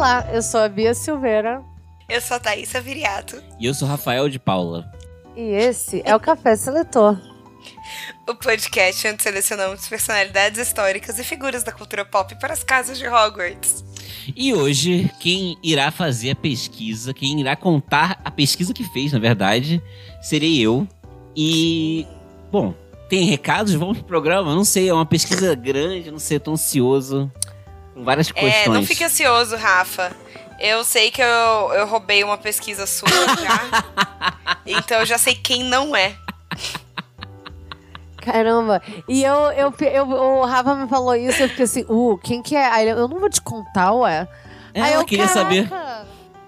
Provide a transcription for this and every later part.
Olá, eu sou a Bia Silveira. Eu sou a Thaisa Viriato. E eu sou Rafael de Paula. E esse é o Café Seletor. O podcast onde selecionamos personalidades históricas e figuras da cultura pop para as casas de Hogwarts. E hoje, quem irá fazer a pesquisa, quem irá contar a pesquisa que fez, na verdade, serei eu. E, bom, tem recados? Vamos pro programa? Não sei, é uma pesquisa grande, não sei, tô ansioso. Com várias questões. É, não fique ansioso, Rafa. Eu sei que eu, eu roubei uma pesquisa sua já. então eu já sei quem não é. Caramba. E eu, eu, eu, o Rafa me falou isso, eu fiquei assim, uh, quem que é? Aí ele, eu não vou te contar, ué. É, Aí eu eu queria caraca, saber.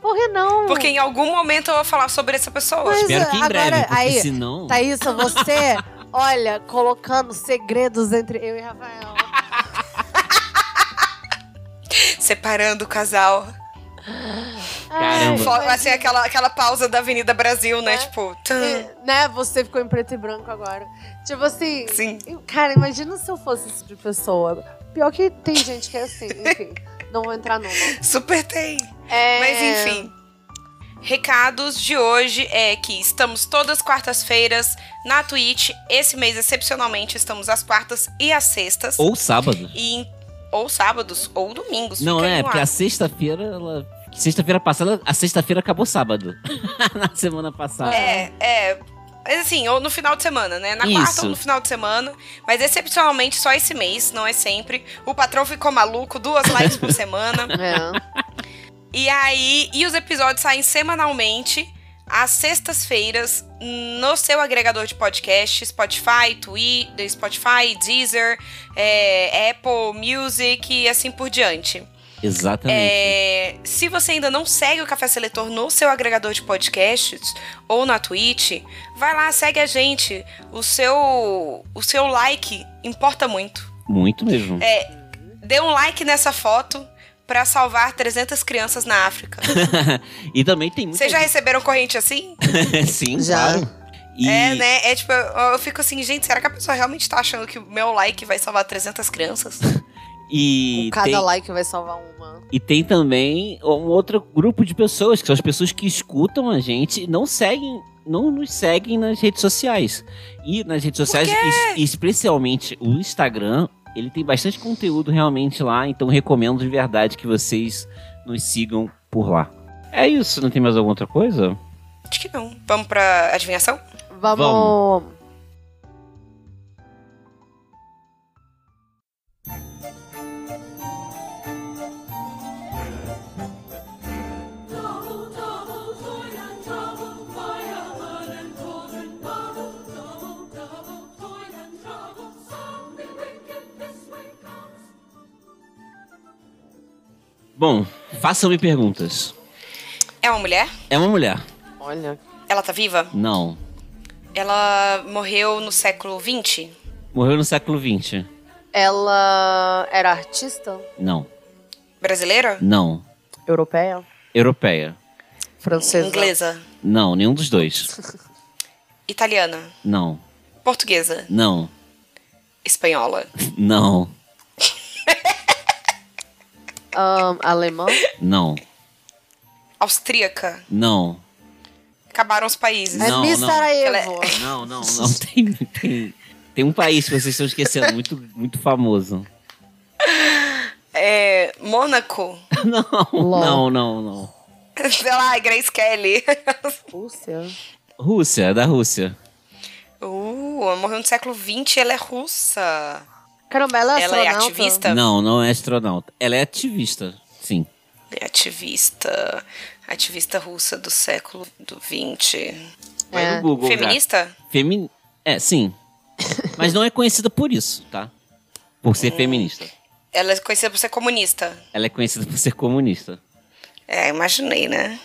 Por que não? Porque em algum momento eu vou falar sobre essa pessoa. Mas, Espero que em agora, breve, porque aí, senão. Thaísa, você, olha, colocando segredos entre eu e Rafael. Separando o casal. Caramba. Assim, aquela, aquela pausa da Avenida Brasil, né? É. Tipo. É, né? Você ficou em preto e branco agora. Tipo assim. Sim. Cara, imagina se eu fosse esse tipo de pessoa. Pior que tem gente que é assim, enfim. não vou entrar numa. super tem. É... Mas enfim. Recados de hoje é que estamos todas quartas-feiras na Twitch. Esse mês, excepcionalmente, estamos às quartas e às sextas. Ou sábado. E em- ou sábados, ou domingos. Não, é, porque a sexta-feira, ela. Sexta-feira passada, a sexta-feira acabou sábado. Na semana passada. É, é. Mas assim, ou no final de semana, né? Na Isso. quarta ou no final de semana. Mas excepcionalmente só esse mês, não é sempre. O patrão ficou maluco, duas lives por semana. É. E aí, e os episódios saem semanalmente, às sextas-feiras, no seu agregador de podcast, Spotify, Twitter, Spotify, Deezer, é, Apple Music e assim por diante. Exatamente. É, se você ainda não segue o Café Seletor no seu agregador de podcasts ou na Twitch, vai lá, segue a gente. O seu, o seu like importa muito. Muito mesmo. É, dê um like nessa foto pra salvar 300 crianças na África. e também tem muita Vocês já receberam corrente assim? Sim, Já. claro. E É, né? É tipo, eu, eu fico assim, gente, será que a pessoa realmente tá achando que o meu like vai salvar 300 crianças? E Cada tem, like vai salvar uma. e tem também um outro grupo de pessoas, que são as pessoas que escutam a gente e não seguem, não nos seguem nas redes sociais. E nas redes sociais, es- especialmente o Instagram, ele tem bastante conteúdo realmente lá, então recomendo de verdade que vocês nos sigam por lá. É isso, não tem mais alguma outra coisa? Acho que não. Vamos pra adivinhação? Vamos. Vamos. Bom, façam-me perguntas. É uma mulher? É uma mulher? Olha. Ela tá viva? Não. Ela morreu no século XX? Morreu no século XX? Ela era artista? Não. Brasileira? Não. Europeia? Europeia? Francesa? Inglesa? Não, nenhum dos dois. Italiana? Não. Portuguesa? Não. Espanhola? Não. Ahn, alemã? Não. Austríaca? Não. Acabaram os países. É Não, Miss não. Sarajevo. Não, não, não. Tem, tem, tem um país que vocês estão esquecendo, muito, muito famoso. É. Mônaco? Não, não, não, não. Sei lá, Grace Kelly. Rússia. Rússia, da Rússia. Uh, morreu no século XX, ela é russa. Caramba, ela é Ela é ativista? Não, não é astronauta. Ela é ativista, sim. É ativista. Ativista russa do século do 20. Vai É. no Google. já. Feminista? Femi... É, sim. Mas não é conhecida por isso, tá? Por ser feminista. Ela é conhecida por ser comunista. Ela é conhecida por ser comunista. É, imaginei, né?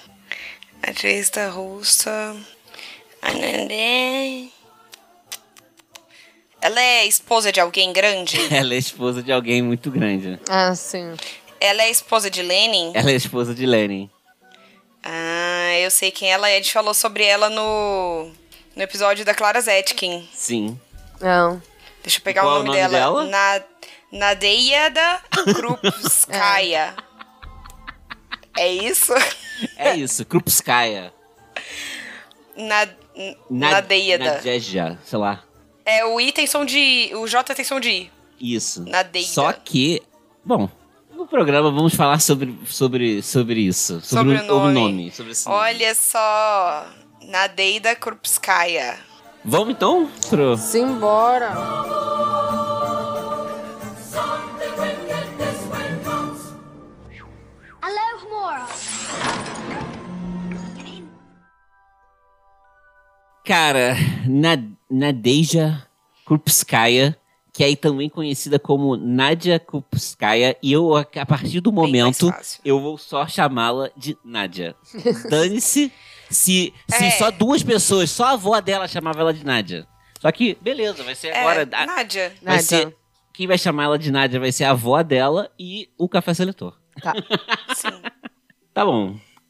Ativista russa. Anandê. Ela é esposa de alguém grande? Ela é esposa de alguém muito grande. Ah, sim. Ela é esposa de Lenin? Ela é esposa de Lenin. Ah, eu sei quem ela é. A gente falou sobre ela no, no episódio da Clara Zetkin. Sim. Não. Deixa eu pegar Qual o é o nome, nome dela. dela? Na, Nadeyada Krupskaya. é isso? É isso, Krupskaya. Na, Na- Nadeyada. Nadezhda, sei lá. É, o I tem som de. O J tem som de I. Isso. Nadezhda. Só que, bom, no programa vamos falar sobre, sobre, sobre isso. Sobre, Sobre o, o nome. nome. Sobre esse nome. Olha só. Nadeida Krupskaya. Vamos então pro... Simbora. Hello, Mora. Cara, Na- Nadeja Krupskaya, que é aí também conhecida como Nadia Krupskaya, e eu, a partir do momento, eu vou só chamá-la de Nadia. Dane-se se, se É. só duas pessoas, só a avó dela chamava ela de Nadia. Só que, beleza, vai ser É, agora... a- Nádia. vai Nádia. ser, quem vai chamar ela de Nadia vai ser a avó dela e o café seletor. Tá. Sim. Tá bom.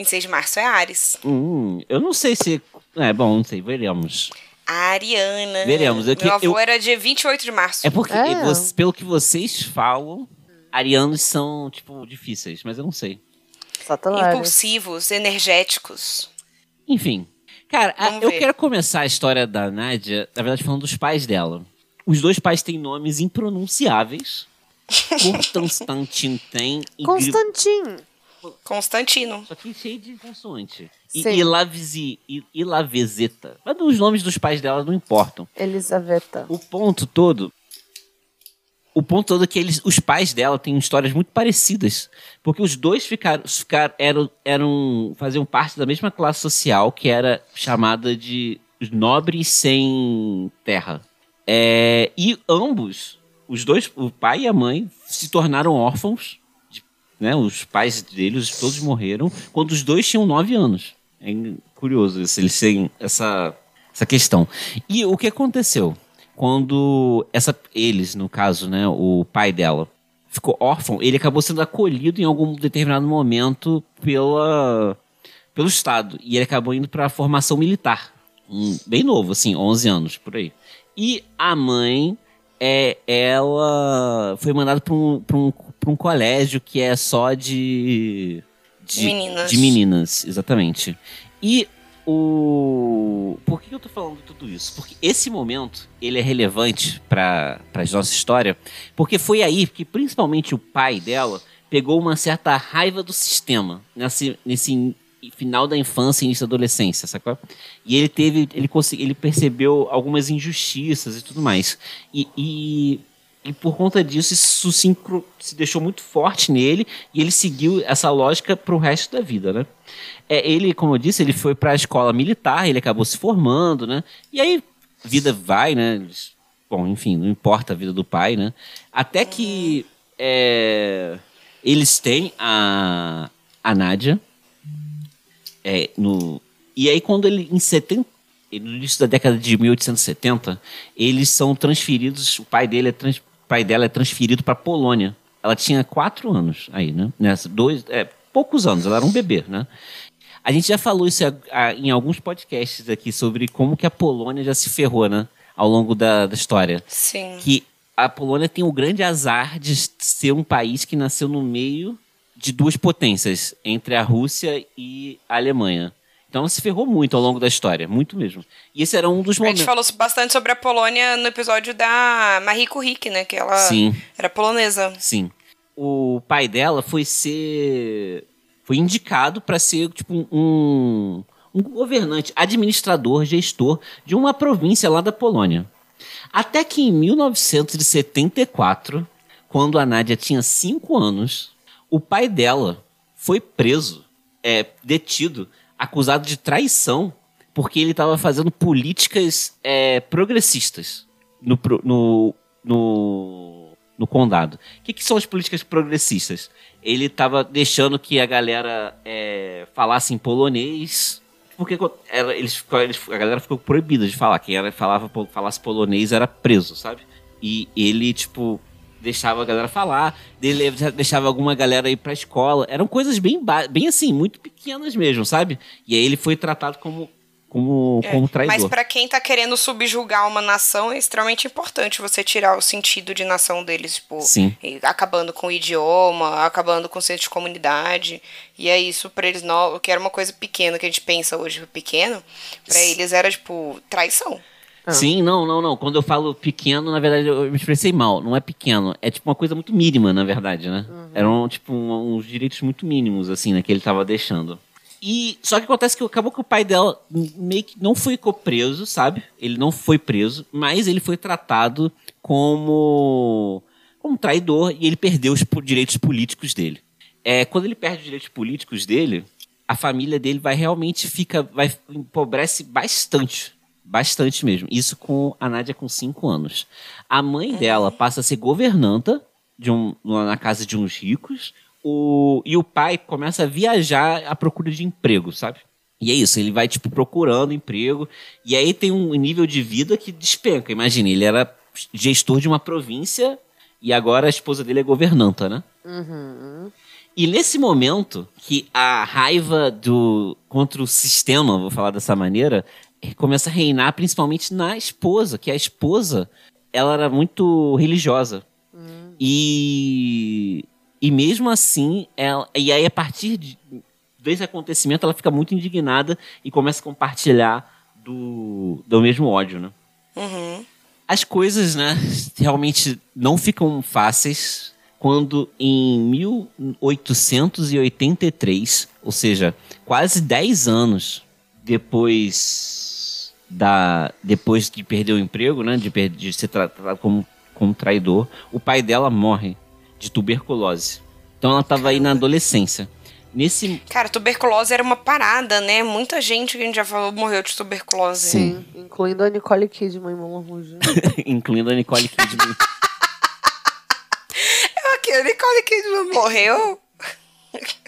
26 de março é? Ares? 26 de março é Ares. Hum, eu não sei se... É, bom, não sei, veremos. A Ariana. Veremos, eu que- Meu avô eu- era dia 28 de março. É porque, É. você- pelo que vocês falam, arianos são, tipo, difíceis, mas eu não sei. Ares. Impulsivos, energéticos. Enfim. Cara, a- eu quero começar a história da Nádia, na verdade, falando dos pais dela. Os dois pais têm nomes impronunciáveis. Constantin tem e Constantin. Constantino. Só que cheio de consoante. E Sim. I- Ilavezeta. Mas os nomes dos pais dela não importam. Elisaveta. O ponto todo. O ponto todo é que eles, os pais dela têm histórias muito parecidas. Porque os dois ficaram, ficaram eram, eram. faziam parte da mesma classe social que era chamada de nobres sem terra. É, e ambos, os dois, o pai e a mãe, se tornaram órfãos. Né, os pais deles todos morreram quando os dois tinham nove anos. É curioso isso, eles têm essa, essa questão. E o que aconteceu? Quando essa, eles, no caso, né, o pai dela, ficou órfão, ele acabou sendo acolhido em algum determinado momento pela, pelo Estado. E ele acabou indo para a formação militar. Um, bem novo, assim, 11 anos, por aí. E a mãe, é, ela foi mandada para um, um, pra um colégio que é só de... De Meninas. De meninas, exatamente. E o... Por que eu tô falando tudo isso? Porque esse momento, ele é relevante para a nossa história, porque foi aí que, principalmente, o pai dela pegou uma certa raiva do sistema nesse, nesse final da infância e início da adolescência, sacou? E ele teve, ele consegui, ele percebeu algumas injustiças e tudo mais. E, e, e por conta disso, isso se, deixou muito forte nele e ele seguiu essa lógica pro resto da vida, né? É, ele, como eu disse, ele foi para a escola militar, ele acabou se formando, né? E aí, vida vai, né? Bom, enfim, não importa a vida do pai, né? Até que é, eles têm a, a Nádia, é, no, e aí quando ele, em 70, no início da década de 1870, eles são transferidos, o pai dele é trans, o pai dela é transferido para Polônia. Ela tinha quatro anos aí, né? Nessa, dois, é, poucos anos, ela era um bebê, né? A gente já falou isso a, em alguns podcasts aqui sobre como que a Polônia já se ferrou, né? Ao longo da, da história. Sim. Que a Polônia tem o grande azar de ser um país que nasceu no meio de duas potências, entre a Rússia e a Alemanha. Então ela se ferrou muito ao longo da história, muito mesmo. E esse era um dos momentos. A gente falou bastante sobre a Polônia no episódio da Marie Curie, né? Que ela Sim. era polonesa. Sim. O pai dela foi ser. Foi indicado para ser, tipo, um, um governante, administrador, gestor de uma província lá da Polônia. Até que em 1974, quando a Nádia tinha 5 anos, o pai dela foi preso, é, detido, acusado de traição, porque ele estava fazendo políticas é, progressistas no, no, no, no condado. O que, que, são as políticas progressistas? Ele estava deixando que a galera é, falasse em polonês, porque era, eles, eles, a galera ficou proibida de falar. Quem era, falava, falasse polonês era preso, sabe? E ele, tipo, deixava a galera falar, deixava alguma galera ir pra escola. Eram coisas bem, bem assim, muito pequenas mesmo, sabe? E aí ele foi tratado como como, é, como traidor. Mas para quem tá querendo subjugar uma nação, é extremamente importante você tirar o sentido de nação deles, tipo, Sim. acabando com o idioma, acabando com o senso de comunidade. E é isso para eles, não, que era uma coisa pequena que a gente pensa hoje pequeno, para eles era tipo traição. Ah. Sim, não, não, não. Quando eu falo pequeno, na verdade, eu me expressei mal. Não é pequeno. É tipo uma coisa muito mínima, na verdade, né? Uhum. Eram, tipo, um, uns direitos muito mínimos, assim, né? Que ele tava deixando. E só que acontece que acabou que o pai dela meio que não ficou preso, sabe? Ele não foi preso, mas ele foi tratado como como traidor e ele perdeu os direitos políticos dele. É, quando ele perde os direitos políticos dele, a família dele vai realmente fica vai empobrece bastante Bastante mesmo. Isso com a Nádia com 5 anos. A mãe dela passa a ser governanta de um, na casa de uns ricos. O, e o pai começa a viajar à procura de emprego, sabe? E é isso, ele vai, tipo, procurando emprego. E aí tem um nível de vida que despenca. Imagina, ele era gestor de uma província e agora a esposa dele é governanta, né? Uhum. E nesse momento que a raiva do contra o sistema, vou falar dessa maneira, começa a reinar principalmente na esposa, que a esposa ela era muito religiosa. Hum. E e mesmo assim, ela, e aí a partir de, desse acontecimento ela fica muito indignada e começa a compartilhar do, do mesmo ódio, né? Uhum. As coisas, né, realmente não ficam fáceis quando em 1883, ou seja, quase 10 anos depois da depois de perder o emprego, né, de, de ser tratado como, como traidor, o pai dela morre de tuberculose. Então ela estava aí na adolescência. Nesse... Cara, tuberculose era uma parada, né? Muita gente que a gente já falou morreu de tuberculose. Sim, Sim. incluindo a Nicole Kidman em Moulin Rouge. incluindo a Nicole Kidman. é aqui, a Nicole Kidman morreu?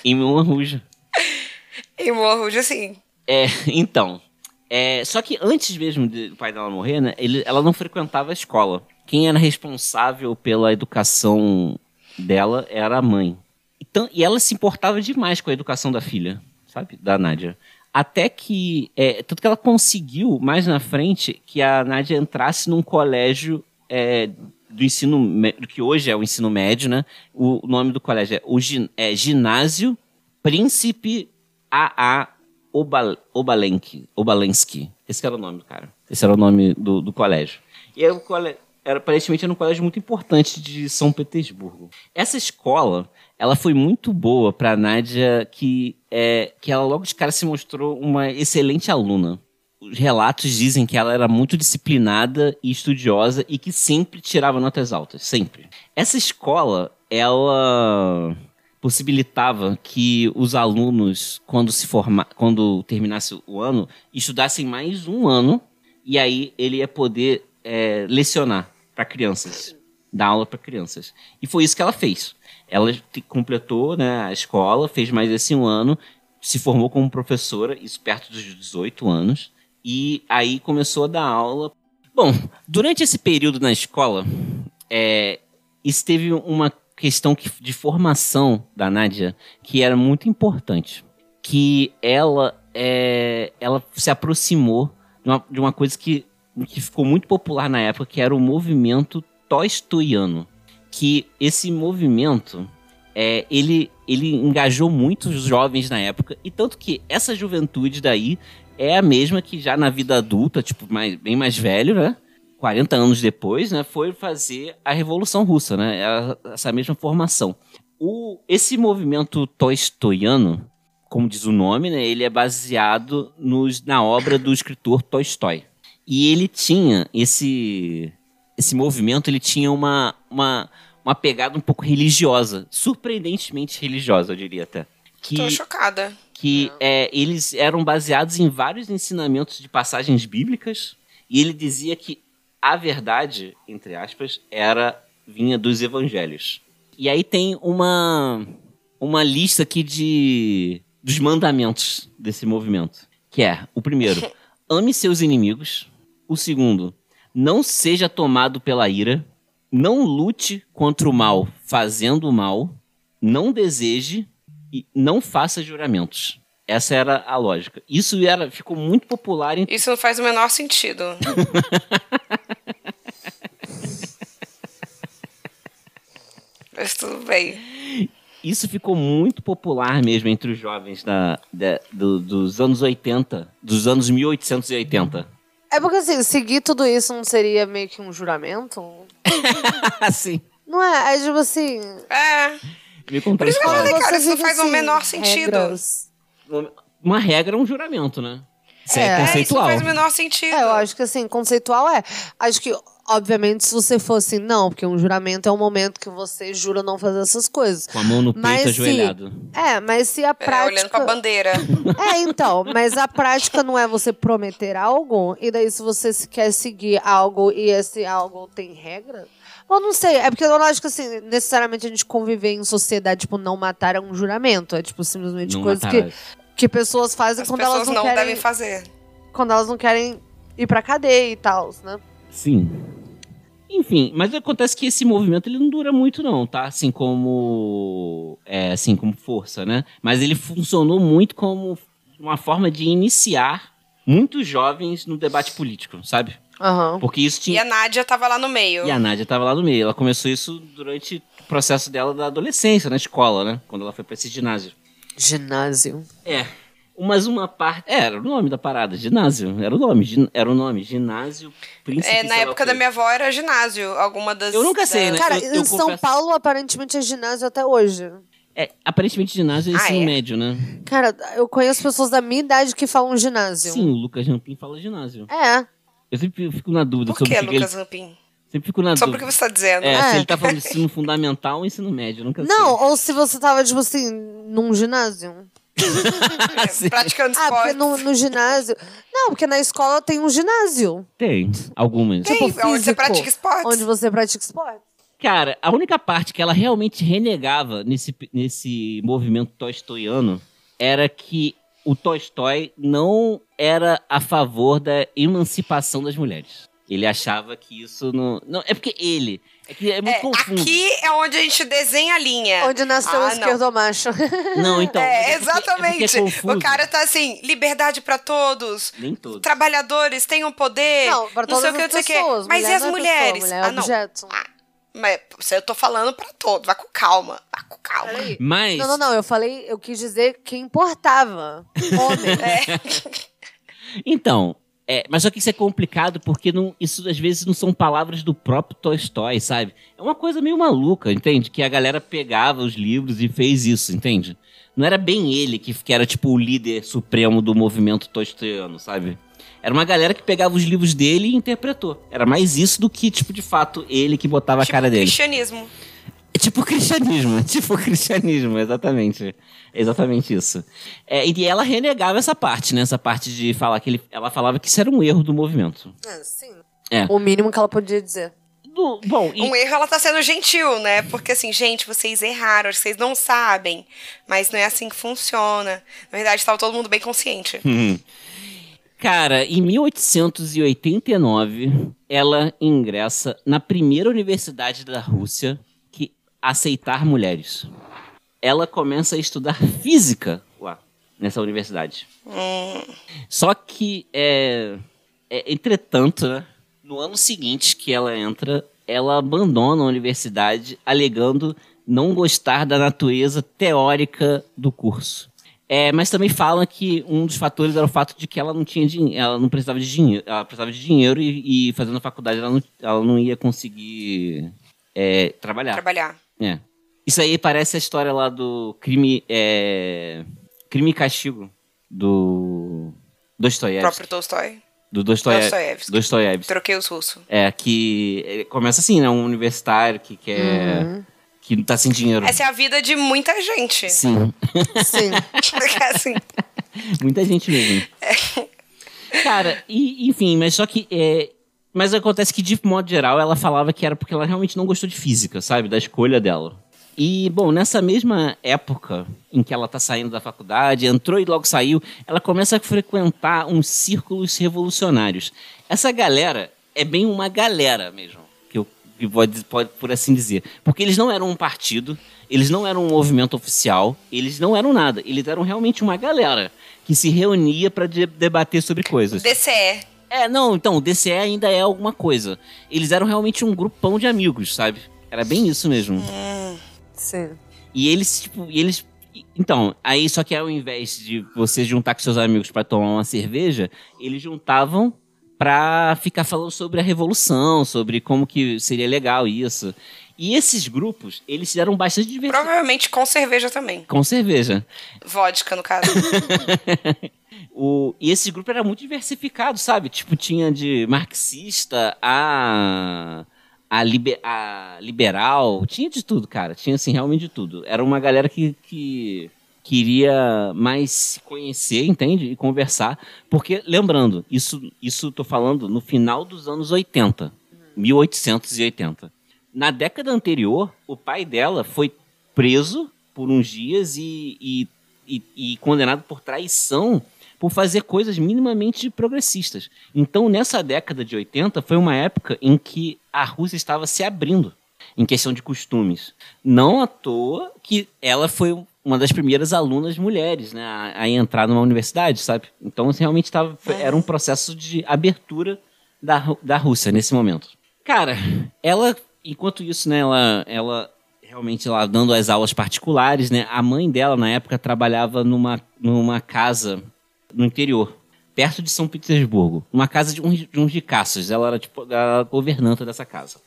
em Moulin Rouge. em Moulin Rouge, assim. É, então, é, só que antes mesmo do pai dela morrer, né, ele, ela não frequentava a escola. Quem era responsável pela educação dela era a mãe. Então, e ela se importava demais com a educação da filha, sabe? Da Nádia. Até que. É, tanto que ela conseguiu, mais na frente, que a Nádia entrasse num colégio é, do ensino. que hoje é o ensino médio, né? O, nome do colégio é, o, é Ginásio Príncipe A.A. Obal, Obalenki, Obalensky. Esse era o nome cara. Esse era o nome do, do colégio. E era, era, aparentemente era um colégio muito importante de São Petersburgo. Essa escola, ela foi muito boa para Nádia, que, é, que ela logo de cara se mostrou uma excelente aluna. Os relatos dizem que ela era muito disciplinada e estudiosa e que sempre tirava notas altas, sempre. Essa escola, ela possibilitava que os alunos, quando se forma, quando terminasse o ano, estudassem mais um ano e aí ele ia poder é, lecionar para crianças, dar aula para crianças. E foi isso que ela fez. Ela completou né, a escola, fez mais esse um ano, se formou como professora, isso perto dos 18 anos, e aí começou a dar aula. Bom, durante esse período na escola, é, isso teve uma questão de formação da Nádia que era muito importante. que ela é, ela se aproximou de uma, de uma coisa que, que ficou muito popular na época, que era o movimento tolstoiano. Que esse movimento é, ele, ele engajou muitos jovens na época, e tanto que essa juventude daí é a mesma que já na vida adulta, tipo, mais, bem mais velho, né? 40 anos depois, né, foi fazer a Revolução Russa, né? Essa mesma formação. O, esse movimento tolstoiano, como diz o nome, né, ele é baseado nos, na obra do escritor Tolstói. E ele tinha esse esse movimento, ele tinha uma, uma uma pegada um pouco religiosa, surpreendentemente religiosa, eu diria até. Que, Tô chocada. Que é, eles eram baseados em vários ensinamentos de passagens bíblicas, e ele dizia que a verdade, entre aspas, era vinha dos evangelhos. E aí tem uma uma lista aqui de dos mandamentos desse movimento, que é o primeiro, ame seus inimigos. O segundo, não seja tomado pela ira não lute contra o mal fazendo o mal, não deseje e não faça juramentos. Essa era a lógica. Isso era, ficou muito popular em. Isso não faz o menor sentido. Mas tudo bem. Isso ficou muito popular mesmo entre os jovens da, da do, dos anos 80, dos anos 1880. É porque assim, seguir tudo isso não seria meio que um juramento? Sim. Não é? É tipo assim. É. Me Por isso que eu falei, cara, isso não faz o menor sentido. Regras. Uma regra é um juramento, né? Isso é, É, é É, isso conceitual. não faz o menor sentido. É, eu acho que assim, conceitual é. Acho que, obviamente, se você fosse não, porque um juramento é um momento que você jura não fazer essas coisas. Com a mão no peito Mas se- ajoelhado. É, mas se a É, prática. olhando pra bandeira. É, então, mas a prática não é você prometer algo, e daí se você se quer seguir algo e esse algo tem regra. Eu não sei, é porque eu não acho que assim, necessariamente a gente conviver em sociedade, tipo, não matar é um juramento. É tipo, simplesmente Não coisas matarás. que, que pessoas fazem As quando pessoas elas não, não querem. devem fazer. Quando elas não querem ir pra cadeia e tal, né? Sim. Enfim, mas acontece que esse movimento ele não dura muito não, tá? Assim como é, assim como força, né? Mas ele funcionou muito como uma forma de iniciar muitos jovens no debate político, sabe? Aham. Porque isso E tinha a Nádia tava lá no meio. e a Nádia estava lá no meio. Ela começou isso durante o processo dela da adolescência, na escola, né? Quando ela foi para esse ginásio. Ginásio. É. Mas uma parte. É, era o nome da parada, ginásio. Era o nome. gin- Era o nome. Ginásio Príncipe. É, na época da minha avó era ginásio. Alguma das. Eu nunca sei, das- né? Cara, eu- eu em São confesso- Paulo, aparentemente, é ginásio até hoje. É, aparentemente ginásio é Ah, ensino é? médio, né? Cara, eu conheço pessoas da minha idade que falam ginásio. Sim, o Lucas Rampin fala ginásio. É. Eu sempre fico na dúvida Por sobre que, o que Lucas ele. Rampin? Sempre fico na Só dúvida. porque você tá dizendo. É, É. se ele tá falando de ensino fundamental ou ensino médio, nunca Não, sei. ou se você tava, tipo assim, num ginásio. É, praticando Ah, porque esporte. no, no ginásio. Não, porque na escola tem um ginásio. Tem, algumas. Tem, tipo, onde você físico, pratica esportes. Onde você pratica esporte. Cara, a única parte que ela realmente renegava nesse, nesse movimento tolstoiano era que o Tolstói não era a favor da emancipação das mulheres. Ele achava que isso não. Não, é porque ele. É que é muito É, confuso. aqui é onde a gente desenha a linha. Onde nasceu Ah, o não. esquerdomacho. Não, então. mas É, porque- exatamente. É é o cara tá assim, liberdade pra todos. Nem todos. Trabalhadores tenham poder. Não, pra não sei todas o que, não as sei o que. pessoas. Mas Mulher e as é mulheres? Pessoa, mulher é ah, não. objeto. Ah, mas se eu tô falando pra todos. Vai com calma. Vai com calma. Mas. Não, não, não. Eu falei, eu quis dizer que importava. Homem. É. Então, é, mas só que isso é complicado porque não, isso às vezes não são palavras do próprio Tolstói, sabe? É uma coisa meio maluca, entende? Que a galera pegava os livros e fez isso, entende? Não era bem ele que, que era tipo o líder supremo do movimento tolstoiano, sabe? Era uma galera que pegava os livros dele e interpretou. Era mais isso do que, tipo, de fato, ele que botava a cara dele. Cristianismo. É tipo cristianismo, é tipo cristianismo, exatamente. Exatamente isso. É, e ela renegava essa parte, né? Essa parte de falar que ele, ela falava que isso era um erro do movimento. É, sim. É. O mínimo que ela podia dizer. Do- bom, e, Um erro ela tá sendo gentil, né? Porque assim, gente, vocês erraram, acho que vocês não sabem. Mas não é assim que funciona. Na verdade, tava todo mundo bem consciente. Uhum. cara, em 1889, ela ingressa na primeira universidade da Rússia que aceitar mulheres. Ela começa a estudar física lá, nessa universidade. Hum. Só que, é, é, entretanto, né, no ano seguinte que ela entra, ela abandona a universidade alegando não gostar da natureza teórica do curso. É, mas também falam que um dos fatores era o fato de que ela não tinha dinheiro, ela não precisava de dinheiro, ela precisava de dinheiro e, e fazendo a faculdade ela não, ela não ia conseguir é, trabalhar. Trabalhar. É. Isso aí parece a história lá do crime, é, crime e castigo do Dostoiévski. Próprio Tolstói. Do Dostoié- Dostoiévski. Dostoiévski. Troquei os russos. É, que começa assim, né? Um universitário que quer. Que não tá sem dinheiro. Essa é a vida de muita gente. Sim, Sim. assim, muita gente mesmo. Cara, e, enfim, mas só que. É, mas acontece que, de modo geral, ela falava que era porque ela realmente não gostou de física, sabe? Da escolha dela. E, bom, nessa mesma época em que ela tá saindo da faculdade, entrou e logo saiu, ela começa a frequentar uns círculos revolucionários. Essa galera é bem uma galera mesmo, pode, pode por assim dizer. Porque eles não eram um partido, eles não eram um movimento oficial, eles não eram nada. Eles eram realmente uma galera que se reunia para debater sobre coisas. DCE. É, não, então, o DCE ainda é alguma coisa. Eles eram realmente um grupão de amigos, sabe? Era bem isso mesmo. Sim. E eles, tipo, e eles. Então, aí só que ao invés de você juntar com seus amigos pra tomar uma cerveja, eles juntavam pra ficar falando sobre a revolução, sobre como que seria legal isso. E esses grupos, eles se deram bastante divertidos. Provavelmente com cerveja também. Com cerveja. Vodka, no caso. O, e esse grupo era muito diversificado, sabe? Tipo, tinha de marxista a, a, libe- a liberal, tinha de tudo, cara. Tinha, assim, realmente de tudo. Era uma galera que, que queria mais se conhecer, entende? E conversar. Porque, lembrando, isso, isso tô falando no final dos anos 80, 1880. Na década anterior, o pai dela foi preso por uns dias e, e, e, e condenado por traição por fazer coisas minimamente progressistas. Então, nessa década de 80, foi uma época em que a Rússia estava se abrindo em questão de costumes. Não à toa que ela foi uma das primeiras alunas mulheres né, a, a entrar numa universidade, sabe? Então, assim, realmente tava, era um processo de abertura da, da Rússia nesse momento. Cara, ela, enquanto isso, né, ela, ela realmente lá dando as aulas particulares, né? A mãe dela, na época, trabalhava numa, numa casa no interior, perto de São Petersburgo. Uma casa de uns, de uns ricaços. Ela era, tipo, a governanta dessa casa.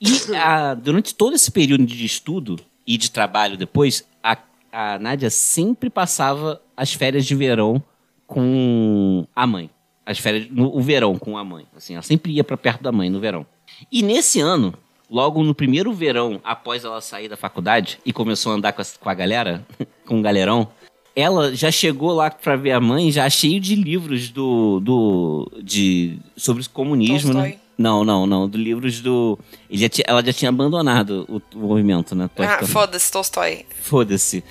E a- durante todo esse período de estudo e de trabalho depois, a, a Nádia sempre passava as férias de verão com a mãe. As férias, no, o verão com a mãe. Assim, ela sempre ia para perto da mãe no verão. E nesse ano, logo no primeiro verão, após ela sair da faculdade e começou a andar com a, com a galera, com o galerão, ela já chegou lá pra ver a mãe já cheio de livros do, do de sobre o comunismo, né? Não, não, não, do livros do ele já tinha- ela já tinha abandonado o, o movimento, né? Ah, foda-se, Tolstói. Foda-se.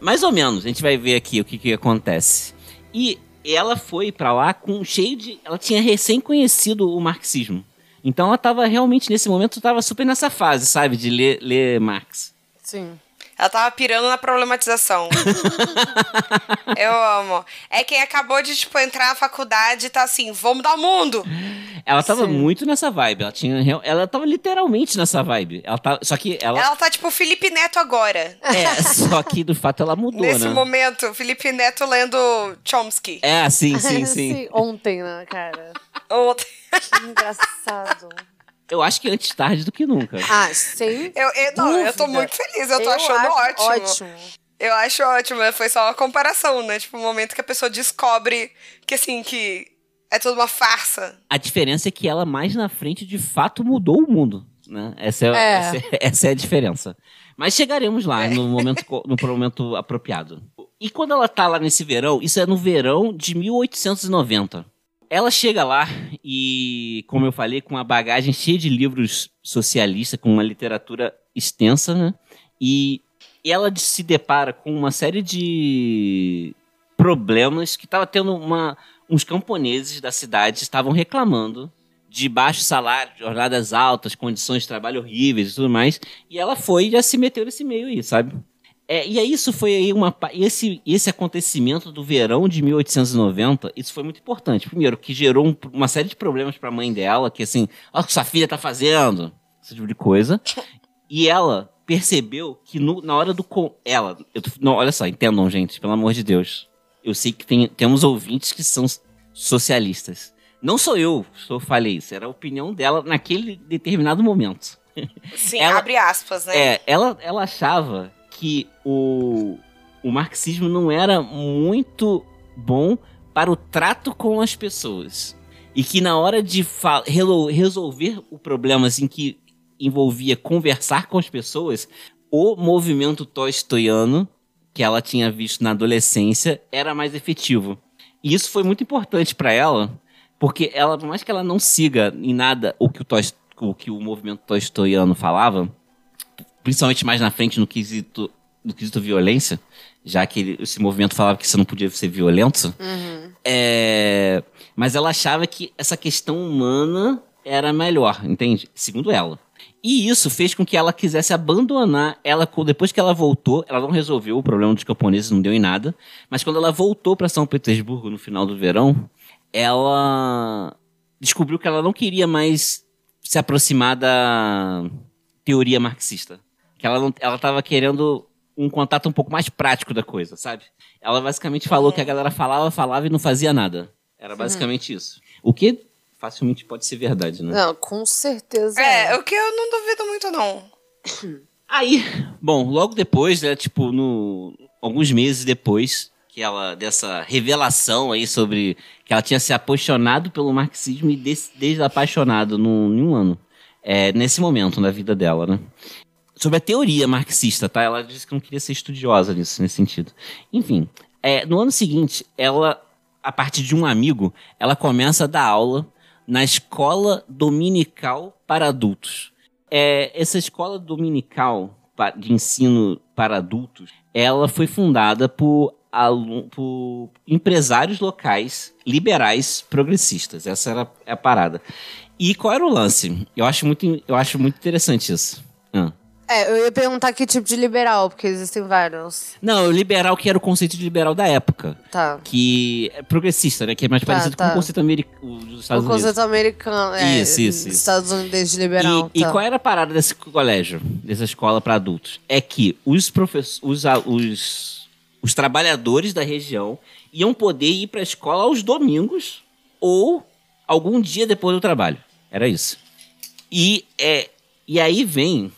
Mais ou menos, a gente vai ver aqui o que, que acontece. E ela foi pra lá com cheio de. Ela tinha recém conhecido o marxismo. Então ela tava realmente, nesse momento, tava super nessa fase, sabe? De ler, ler Marx. Sim. Ela tava pirando na problematização. Eu amo. É quem acabou de, tipo, entrar na faculdade e tá assim, vou mudar o mundo. Ela tava Sim. muito nessa vibe. Ela tinha. Ela tava literalmente nessa vibe. Ela tava, só que ela. Ela tá tipo Felipe Neto agora. É, só que do fato ela mudou, Nesse né? momento, Felipe Neto lendo Chomsky. É, sim, sim, sim. Ontem, né, cara? Ontem. Engraçado. Eu acho que antes tarde do que nunca. Ah, sem Eu, eu- não, eu tô muito feliz, eu tô Eu achando acho ótimo. ótimo. Eu acho ótimo, né? foi só uma comparação, né? Tipo, o momento que a pessoa descobre que, assim, que é tudo uma farsa. A diferença é que ela mais na frente de fato mudou o mundo, né? Essa é, É. Essa, é, essa é a diferença. Mas chegaremos lá no momento no momento apropriado. E quando ela tá lá nesse verão, isso é no verão de 1890. Ela chega lá e, como eu falei, com uma bagagem cheia de livros socialistas, com uma literatura extensa, né? E ela se depara com uma série de problemas que estava tendo uma, uns camponeses da cidade estavam reclamando de baixo salário, jornadas altas, condições de trabalho horríveis e tudo mais. E ela foi e já se meteu nesse meio aí, sabe? É, e aí isso foi aí uma esse esse acontecimento do verão de 1890, isso foi muito importante. Primeiro que gerou um, uma série de problemas para a mãe dela, que assim, olha o que sua filha tá fazendo, esse tipo de coisa. E ela percebeu que no, na hora do ela, eu, não, olha só, entendam gente, pelo amor de Deus. Eu sei que tem, temos ouvintes que são socialistas. Não sou eu que falei isso, era a opinião dela naquele determinado momento. Sim, ela, abre aspas, né? É, ela, ela achava que o, o marxismo não era muito bom para o trato com as pessoas. E que na hora de resolver o problema assim, que envolvia conversar com as pessoas, o movimento tolstoiano, que ela tinha visto na adolescência, era mais efetivo. E isso foi muito importante para ela, porque ela, por mais que ela não siga em nada o que o, o, que o movimento tolstoiano falava, principalmente mais na frente no quesito, no quesito violência, já que ele, esse movimento falava que você não podia ser violento, uhum. é, mas ela achava que essa questão humana era melhor, entende? Segundo ela. E isso fez com que ela quisesse abandonar. Ela, depois que ela voltou, ela não resolveu o problema dos camponeses, não deu em nada. Mas quando ela voltou para São Petersburgo no final do verão, ela descobriu que ela não queria mais se aproximar da teoria marxista. Que ela não, ela estava querendo um contato um pouco mais prático da coisa, sabe? Ela basicamente falou que a galera falava, falava e não fazia nada. Era uhum. basicamente uhum. isso. O que facilmente pode ser verdade, né? Não, com certeza. É, o que eu não duvido muito, não. Aí, bom, logo depois, né, tipo, no, alguns meses depois, que ela, dessa revelação aí sobre que ela tinha se apaixonado pelo marxismo e des, desde apaixonado no, em um ano. É, nesse momento na vida dela, né? Sobre a teoria marxista, tá? Ela disse que não queria ser estudiosa nisso, nesse sentido. Enfim, é, no ano seguinte, ela, a partir de um amigo, ela começa a dar aula na escola dominical para adultos. É, essa escola dominical de ensino para adultos, ela foi fundada por por empresários locais liberais progressistas. Essa era a parada. E qual era o lance? Eu acho muito, eu acho muito interessante isso. Ah. É, eu ia perguntar que tipo de liberal, porque existem vários. Não, o liberal que era o conceito de liberal da época. Tá. Que é progressista, né? Que é mais tá, parecido tá. com o conceito americano dos Estados o Unidos. O conceito americano, é. Isso, isso, isso. Estados Unidos de liberal. E, tá. e, qual era a parada desse colégio, dessa escola para adultos? É que os professores, os, os os trabalhadores da região iam poder ir para a escola aos domingos ou algum dia depois do trabalho. Era isso. E, é, e aí vem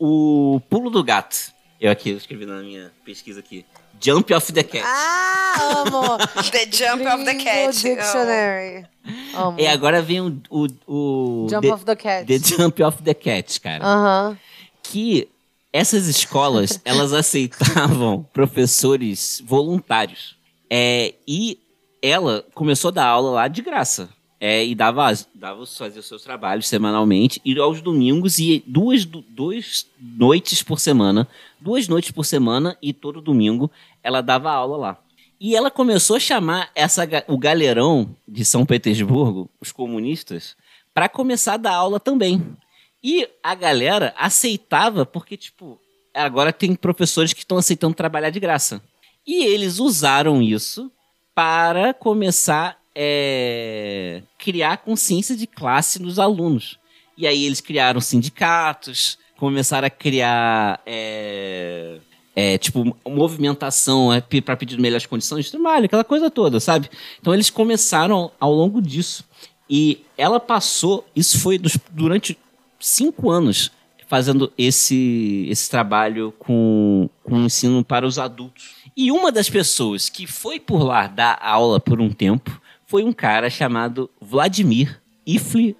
o pulo do gato. Eu aqui eu escrevi na minha pesquisa aqui. Jump of the Cat. Ah, amo! the Jump of the Cat. Dictionary. Amo. E agora vem o... o, o Jump the, of the Cat. The Jump of the Cat, cara. Aham. Uh -huh. Que essas escolas, elas aceitavam professores voluntários. É, e ela começou a dar aula lá de graça. É, e dava, dava fazer os seus trabalhos semanalmente, e aos domingos, e duas, duas noites por semana, duas noites por semana, e todo domingo ela dava aula lá. E ela começou a chamar essa, o galerão de São Petersburgo, os comunistas, para começar a dar aula também. E a galera aceitava porque, tipo, agora tem professores que estão aceitando trabalhar de graça. E eles usaram isso para começar é, criar consciência de classe nos alunos. E aí eles criaram sindicatos, começaram a criar. É, é, tipo, movimentação é, para pedir melhores condições de trabalho, aquela coisa toda, sabe? Então eles começaram ao longo disso. E ela passou, isso foi dos, durante cinco anos fazendo esse, esse trabalho com, com ensino para os adultos. E uma das pessoas que foi por lá dar aula por um tempo foi um cara chamado Vladimir Ifli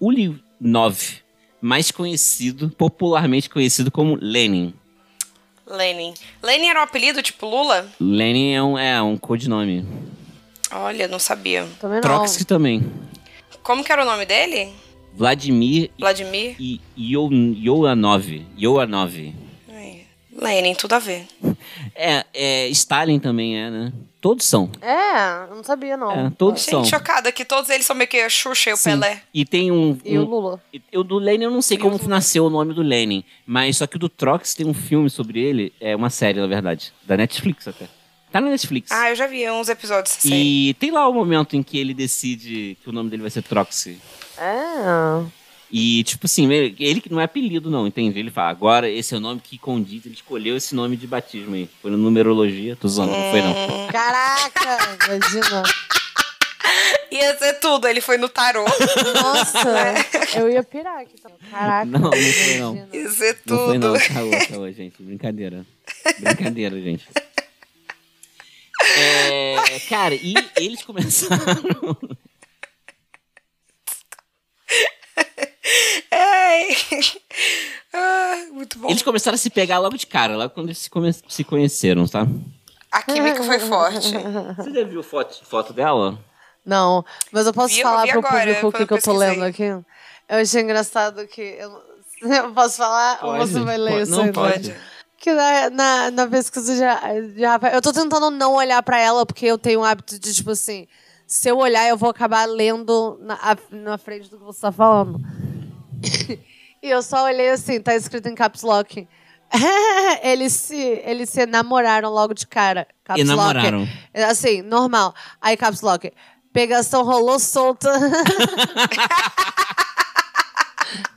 Ulinov, mais conhecido, popularmente conhecido como Lenin. Lenin. Lenin era um apelido tipo Lula? Lenin é um, é um codinome. Olha, não sabia. Também não. Trotsky também. Como que era o nome dele? Vladimir, Vladimir? e Ioanov. Ioanov. Lenin, tudo a ver. É, é, Stalin também é, né? Todos são. É, eu não sabia, não. É, todos Gente, são. chocada que todos eles são meio que a Xuxa e o Sim. Pelé. E tem um. E o um Lula? eu do Lenin eu não sei E como o nasceu o nome do Lenin, mas só que o do Trox tem um filme sobre ele, é uma série, na verdade, da Netflix até. Tá na Netflix. Ah, eu já vi uns episódios dessa série. e tem lá o momento em que ele decide que o nome dele vai ser Troxy. É. E, tipo assim, ele, que não é apelido, não, entende? Ele fala, agora esse é o nome que condiz, ele escolheu esse nome de batismo aí. Foi na numerologia, tô zoando, não foi não. Caraca, imagina. Ia ser tudo, ele foi no tarô. Nossa, eu ia pirar aqui. também. Caraca. Não, não foi não. imagina. Ia ser Não foi tudo. não, caô, caô, gente. Brincadeira. Brincadeira, gente. É, cara, e eles começaram. Ai. Ah, muito bom. Eles começaram a se pegar logo de cara, logo quando eles se, come- se conheceram, tá? A química foi forte. Você já viu foto, foto dela? Não, mas eu posso Vi- eu falar vi pro agora, público o quando que, eu que eu tô pesquisei. lendo aqui? Eu achei engraçado que. Eu, eu posso falar ou você vai ler isso não, aí? pode. Que na, na, na pesquisa de, de Rafael. Eu tô tentando não olhar pra ela, porque eu tenho o hábito de, tipo assim. Se eu olhar, eu vou acabar lendo na, a- na frente do que você tá falando. e eu só olhei assim, tá escrito em caps lock. eles, se, eles se namoraram logo de cara. Caps Enamoraram. Lock. Assim, normal. Aí, caps lock. Pegação rolou solta.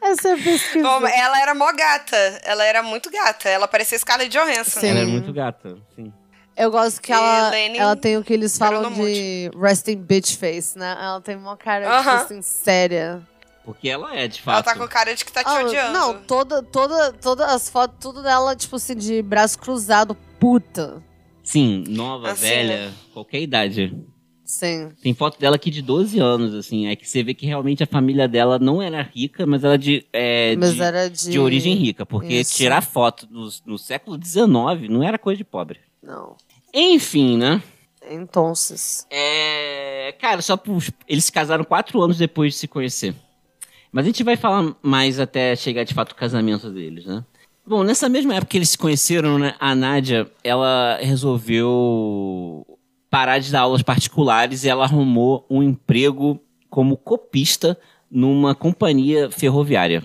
Essa é pesquisa. Bom, ela era mó gata. Ela era muito gata. Ela parecia Scarlett Johansson. Sim. Ela é muito gata, sim. Eu gosto que ela, ela tem o que eles falam de resting bitch face, né? Ela tem uma cara, tipo Aham. assim, séria. Porque ela é, de Ela fato. tá com cara de que tá te Ah, odiando. não, toda, toda, todas as fotos, tudo dela, tipo assim, de braço cruzado, puta. Sim, nova, Assim, velha, qualquer idade. Sim. Tem foto dela aqui de 12 anos, assim. É que você vê que realmente a família dela não era rica, mas ela de, é, Mas de, era de... de origem rica. Porque Isso. tirar foto no, no século XIX não era coisa de pobre. Não. Enfim, né? Então. É, cara, só por, eles se casaram quatro anos depois de se conhecer. Mas a gente vai falar mais até chegar de fato o casamento deles, né? Bom, nessa mesma época que eles se conheceram, né, a Nádia, ela resolveu parar de dar aulas particulares e ela arrumou um emprego como copista numa companhia ferroviária.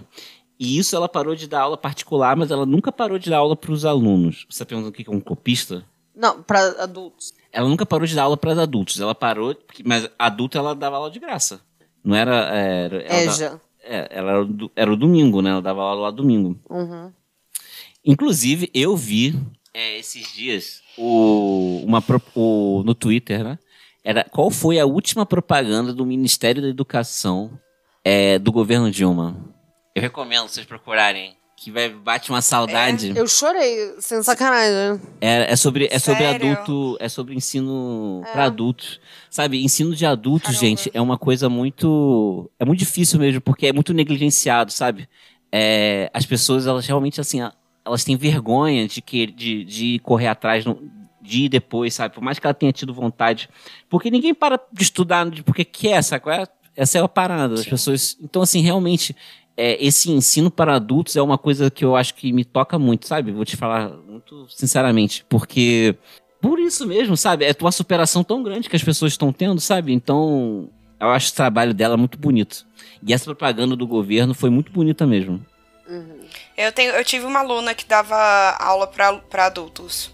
E isso ela parou de dar aula particular, mas ela nunca parou de dar aula para os alunos. Você tá perguntando o que é um copista? Não, pra adultos. Ela nunca parou de dar aula para adultos. Ela parou, mas adulto ela dava aula de graça. Não era. era ela É, da- já. É, ela era, o do- era o domingo, né? Ela dava aula lá domingo. Uhum. Inclusive, eu vi é, esses dias o, uma, o, no Twitter, né? Era, qual foi a última propaganda do Ministério da Educação é, do governo Dilma? Eu recomendo vocês procurarem. Que vai bate uma saudade. Eu chorei, sem sacanagem. É, é sobre, é sobre Sério? adulto, é sobre ensino É. pra adultos. Sabe, ensino de adultos, Caramba. gente, é uma coisa muito. É muito difícil mesmo, porque é muito negligenciado, sabe? É, as pessoas, elas realmente, assim, elas têm vergonha de, que, de, de correr atrás, no- de ir depois, sabe? Por mais que ela tenha tido vontade. Porque ninguém para de estudar de porque quer, sabe? é? Essa é a parada das pessoas. Então, assim, realmente, é, esse ensino para adultos é uma coisa que eu acho que me toca muito, sabe? Vou te falar muito sinceramente, porque por isso mesmo, sabe? É uma superação tão grande que as pessoas estão tendo, sabe? Então, eu acho o trabalho dela muito bonito. E essa propaganda do governo foi muito bonita mesmo. Eu, tenho, eu tive uma aluna que dava aula pra adultos.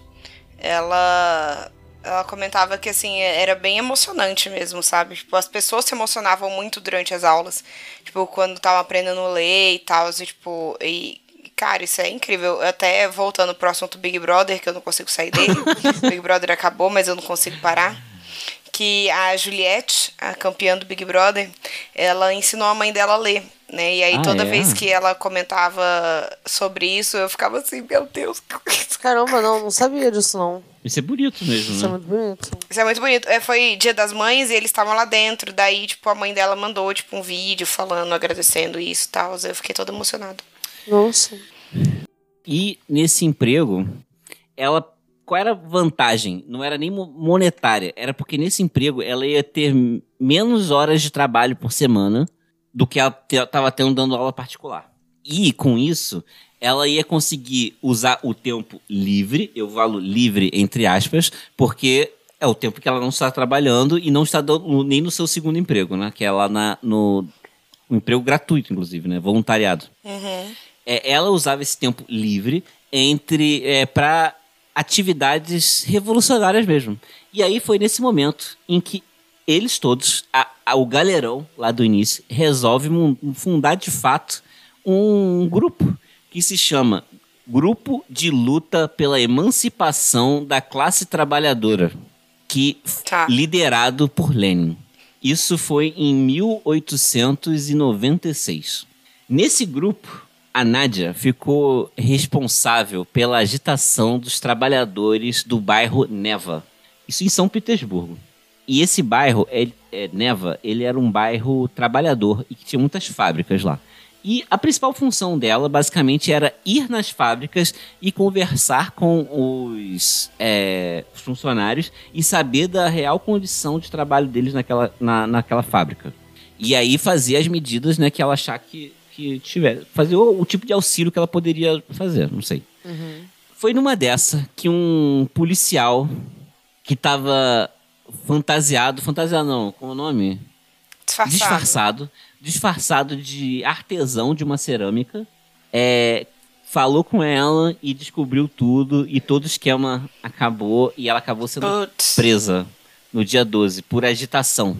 Ela, ela comentava que, assim, era bem emocionante mesmo, sabe? Tipo, as pessoas se emocionavam muito durante as aulas. Tipo, quando tava aprendendo a ler e tal, e, tipo... E, cara, isso é incrível. Até voltando pro assunto Big Brother, que eu não consigo sair dele. Big Brother acabou, mas eu não consigo parar. Que a Juliette, a campeã do Big Brother, ela ensinou a mãe dela a ler, né? E aí Ah, toda é? vez que ela comentava sobre isso, eu ficava assim, meu Deus. Caramba, não, não sabia disso, não. Isso é bonito mesmo, Isso é né? muito bonito. Isso é muito bonito. É, foi dia das mães e eles estavam lá dentro. Daí, tipo, a mãe dela mandou, tipo, um vídeo falando, agradecendo isso e tal. Eu fiquei toda emocionada. Nossa. E nesse emprego, ela. Qual era a vantagem? Não era nem mo- monetária, era porque nesse emprego ela ia ter menos horas de trabalho por semana do que ela estava tendo dando aula particular. E com isso, ela ia conseguir usar o tempo livre, eu falo livre entre aspas, porque é o tempo que ela não está trabalhando e não está dando nem no seu segundo emprego, né? Que é lá na, no um emprego gratuito, inclusive, né? Voluntariado. Uhum. É, ela usava esse tempo livre entre é, para atividades revolucionárias mesmo. E aí foi nesse momento em que eles todos, a, a, o galerão lá do início, resolve fundar de fato um grupo que se chama Grupo de Luta pela Emancipação da Classe Trabalhadora, que tá. liderado por Lenin. Isso foi em 1896. Nesse grupo, a Nádia ficou responsável pela agitação dos trabalhadores do bairro Neva. Isso em São Petersburgo. E esse bairro, é, é, Neva, ele era um bairro trabalhador e que tinha muitas fábricas lá. E a principal função dela, basicamente, era ir nas fábricas e conversar com os é, funcionários e saber da real condição de trabalho deles naquela, na, naquela fábrica. E aí fazer as medidas né, que ela achar que, que tiver. Fazer o, o tipo de auxílio que ela poderia fazer, não sei. Uhum. Foi numa dessa que um policial que estava fantasiado, fantasiado não, como é o nome? Disfarçado. Disfarçado disfarçado de artesão de uma cerâmica, é, falou com ela e descobriu tudo e todo o esquema acabou e ela acabou sendo Putz. presa no dia 12 por agitação.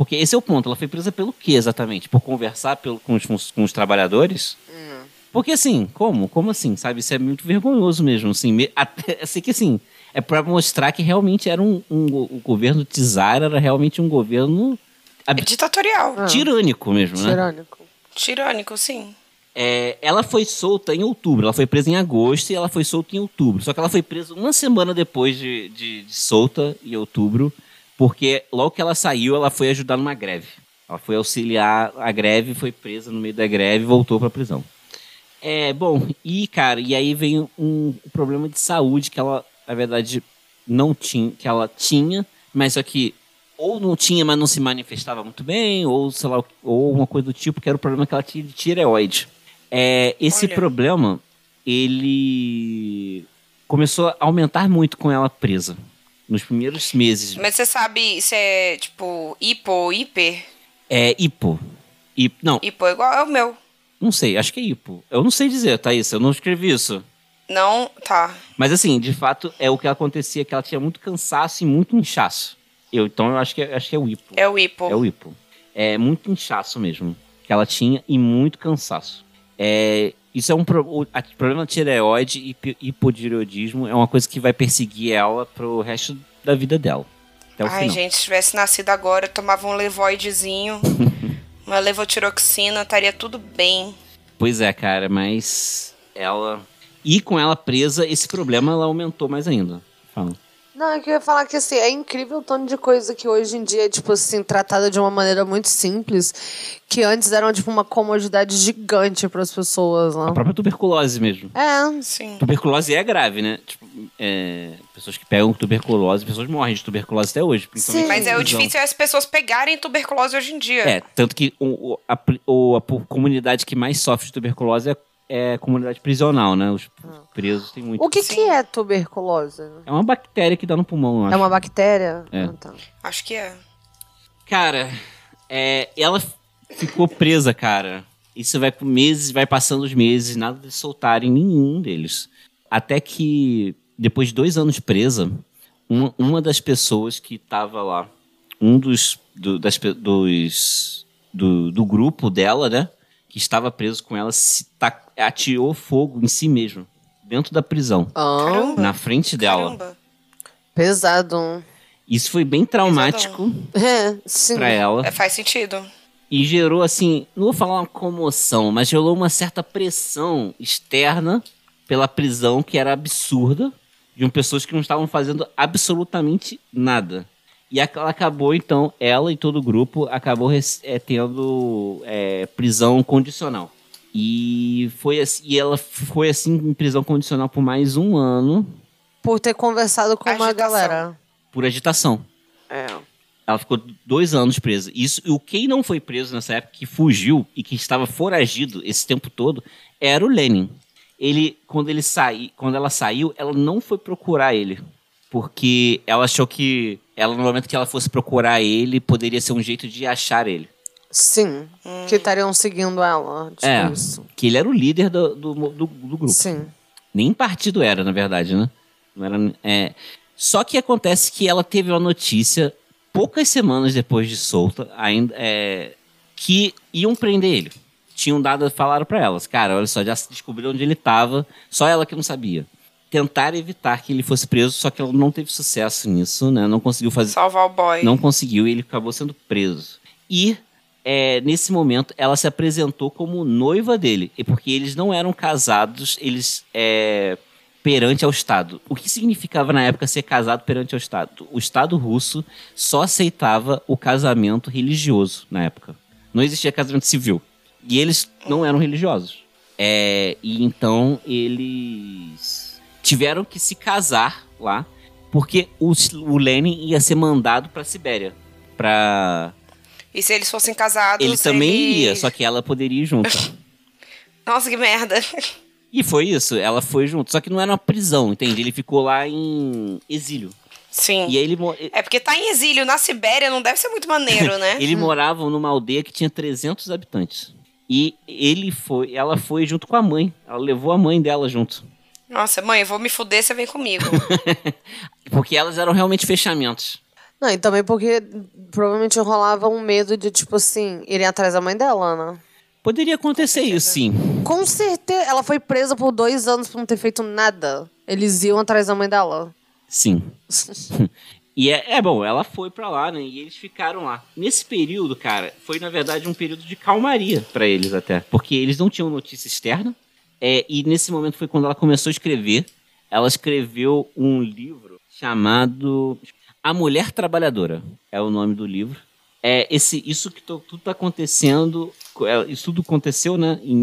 Porque esse é o ponto, ela foi presa pelo que exatamente? Por conversar pelo, com, os, com os trabalhadores? Hum. Porque assim, como? Como assim? Sabe? Isso é muito vergonhoso mesmo. Assim, me, até, assim que assim, é para mostrar que realmente era um, um, o governo Tsar era realmente um governo é ditatorial. Ah. tirânico mesmo, né? Tirânico. Tirânico, sim. É, ela foi solta em outubro. Ela foi presa em agosto e ela foi solta em outubro. Só que ela foi presa uma semana depois de, de, de solta, em outubro, porque logo que ela saiu, ela foi ajudar numa greve. Ela foi auxiliar a greve, foi presa no meio da greve e voltou pra prisão. É, bom, e cara, e aí vem um, um problema de saúde que ela, na verdade, não tinha, que ela tinha, mas só que ou não tinha, mas não se manifestava muito bem, ou sei lá, ou uma coisa do tipo, que era o problema que ela tinha de tireoide. É, esse Olha. problema, ele começou a aumentar muito com ela presa. Nos primeiros meses. Mas você sabe se é tipo hipo ou hiper? É hipo. Hip, não, Hipo é igual é o meu. não sei, acho que é hipo. Eu não sei dizer, Thaís, eu não escrevi isso. Não, tá. Mas assim, de fato, é o que acontecia, que ela tinha muito cansaço e muito inchaço. Eu, então eu acho que é, acho que é o hipo. É o hipo. É o hipo. É muito inchaço mesmo que ela tinha e muito cansaço. É, isso é um pro, o a- problema de tireoide e hipotireoidismo é uma coisa que vai perseguir ela pro resto da vida dela. Ai, final. gente, se tivesse nascido agora, eu tomava um levoidezinho, uma levotiroxina, estaria tudo bem. Pois é, cara, mas ela e com ela presa, esse problema ela aumentou mais ainda. Fala. Não, é que eu ia falar que assim, é incrível o tanto de coisa que hoje em dia é, tipo assim, tratada de uma maneira muito simples, que antes eram, tipo, uma comodidade gigante para as pessoas, A né? própria tuberculose mesmo. É, Sim. Tuberculose é grave, né? Tipo, é, pessoas que pegam tuberculose, pessoas morrem de tuberculose até hoje. Sim. Mas é o difícil é as pessoas pegarem tuberculose hoje em dia. É, tanto que o, o- a, o- a comunidade que mais sofre de tuberculose é, é comunidade prisional, né? Os presos têm muito. O que, que é tuberculose? É uma bactéria que dá no pulmão, eu acho. É uma bactéria? É. Ah, tá. Acho que é. Cara, é, ela ficou presa, cara. Isso vai por meses, vai passando os meses, nada de soltarem nenhum deles. Até que, depois de dois anos presa, uma, uma das pessoas que estava lá, um dos, do, das, dos do, do grupo dela, né? Que estava preso com ela, se ta- atirou fogo em si mesmo, dentro da prisão, Ah, Caramba. na frente dela. Caramba. pesado. Isso foi bem traumático É, pra ela. É, faz sentido. E gerou, assim, não vou falar uma comoção, mas gerou uma certa pressão externa pela prisão que era absurda, de um pessoas que não estavam fazendo absolutamente nada. E ela acabou, então, ela e todo o grupo acabou é, tendo é, prisão condicional. E foi assim, e ela foi assim em prisão condicional por mais um ano Por ter conversado com uma Agitação. galera. por agitação. É. Ela ficou dois anos presa. Isso, e o quem não foi preso nessa época, que fugiu e que estava foragido esse tempo todo, era o Lenin. ele quando ele sai, quando ela saiu, ela não foi procurar ele, porque ela achou que ela no momento que ela fosse procurar ele, poderia ser um jeito de achar ele. Sim. Hum. Que estariam seguindo ela. Tipo é, isso. que ele era o líder do, do, do, do grupo. Sim. Nem partido era, na verdade, né? Não era, é... Só que acontece que ela teve uma notícia poucas semanas depois de solta, ainda é, que iam prender ele. Tinham dado, falaram para elas, cara, olha só, já descobriram onde ele estava, só ela que não sabia. Tentaram evitar que ele fosse preso, só que ela não teve sucesso nisso, né? Não conseguiu fazer. Salvar o boy. Não conseguiu e ele acabou sendo preso. E é, nesse momento ela se apresentou como noiva dele, e porque eles não eram casados, eles é, perante ao Estado. O que significava na época ser casado perante ao Estado? O Estado russo só aceitava o casamento religioso na época. Não existia casamento civil. E eles não eram religiosos. É, e então eles tiveram que se casar lá, porque o, o Lenin ia ser mandado para Sibéria, para E se eles fossem casados. ele também ele- ia, só que ela poderia ir junto. Nossa, que merda. e foi isso, ela foi junto. Só que não era uma prisão, entende? Ele ficou lá em exílio. Sim. E ele, É porque tá em exílio na Sibéria não deve ser muito maneiro, né? ele morava numa aldeia que tinha 300 habitantes. E ele foi, ela foi junto com a mãe. Ela levou a mãe dela junto. Nossa, mãe, eu vou me fuder, você vem comigo. Porque elas eram realmente fechamentos. Não, e também porque provavelmente rolava um medo de, tipo assim, irem atrás da mãe dela, né? Poderia acontecer isso, sim. Com certeza. Ela foi presa por dois anos por não ter feito nada. Eles iam atrás da mãe dela. Sim. E é, é bom, ela foi pra lá, né? E eles ficaram lá. Nesse período, cara, foi na verdade um período de calmaria pra eles até. Porque eles não tinham notícia externa. É, e nesse momento foi quando ela começou a escrever. Ela escreveu um livro chamado A Mulher Trabalhadora. É o nome do livro. É esse, isso que to- tudo tá acontecendo. é, Isso tudo aconteceu, né? Em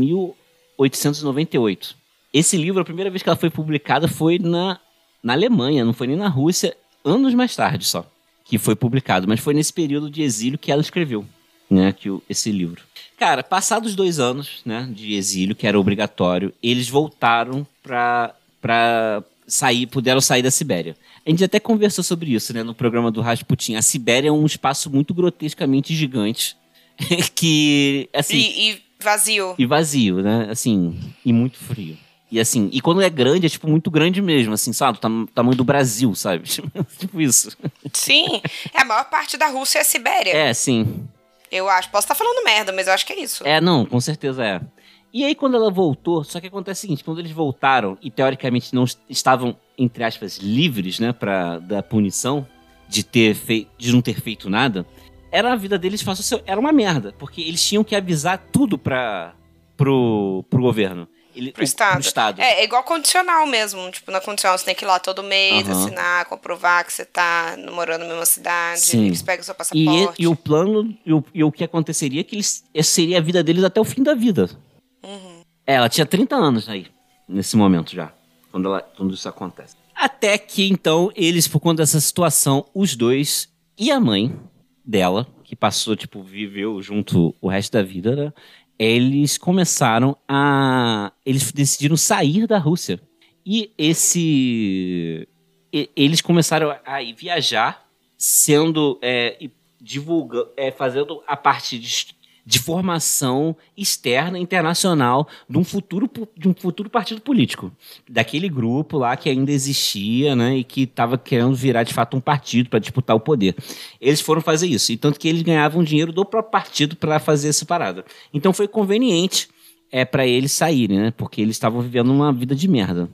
1898. Esse livro, a primeira vez que ela foi publicada foi na, na Alemanha, não foi nem na Rússia, anos mais tarde só, que foi publicado. Mas foi nesse período de exílio que ela escreveu, né? Que o, esse livro. Cara, passados dois anos, né, de exílio, que era obrigatório, eles voltaram pra, pra sair, puderam sair da Sibéria. A gente até conversou sobre isso, né, no programa do Rasputin. A Sibéria é um espaço muito grotescamente gigante, que, assim, e, e vazio. e vazio, né, assim, e muito frio. E assim, e quando é grande, é tipo muito grande mesmo, assim, sabe, do tam- tamanho do Brasil, sabe? tipo isso. Sim. É, a maior parte da Rússia é a Sibéria. É, sim. Eu acho. Posso estar falando merda, mas eu acho que é isso. É, não, com certeza é. E aí, quando ela voltou, só que acontece o seguinte: quando eles voltaram e teoricamente não est- estavam, entre aspas, livres, né, pra, da punição de, ter fei de não ter feito nada, era a vida deles fácil, era uma merda, porque eles tinham que avisar tudo pra, pro, pro governo. Ele, Pro Estado. Pro estado. É, é igual condicional mesmo. Tipo, na condicional você tem que ir lá todo mês, Aham. assinar, comprovar que você tá morando na mesma cidade. Sim. Eles pegam seu E, passaporte. e o plano, e o, e o que aconteceria é que eles, esse seria a vida deles até o fim da vida. É, ela tinha 30 anos aí, nesse momento já, quando, ela, quando isso acontece. Até que, então, eles, por conta dessa situação, os dois e a mãe dela, que passou, tipo, viveu junto o resto da vida, né? Eles começaram a. Eles decidiram sair da Rússia. E esse. Eles começaram a viajar, sendo. É, divulga, é, fazendo a parte de, de formação externa, internacional, de um, futuro, de um futuro partido político. Daquele grupo lá que ainda existia, né? E que estava querendo virar de fato um partido para disputar o poder. Eles foram fazer isso. E tanto que eles ganhavam dinheiro do próprio partido para fazer essa parada. Então foi conveniente é, para eles saírem, né? Porque eles estavam vivendo uma vida de merda.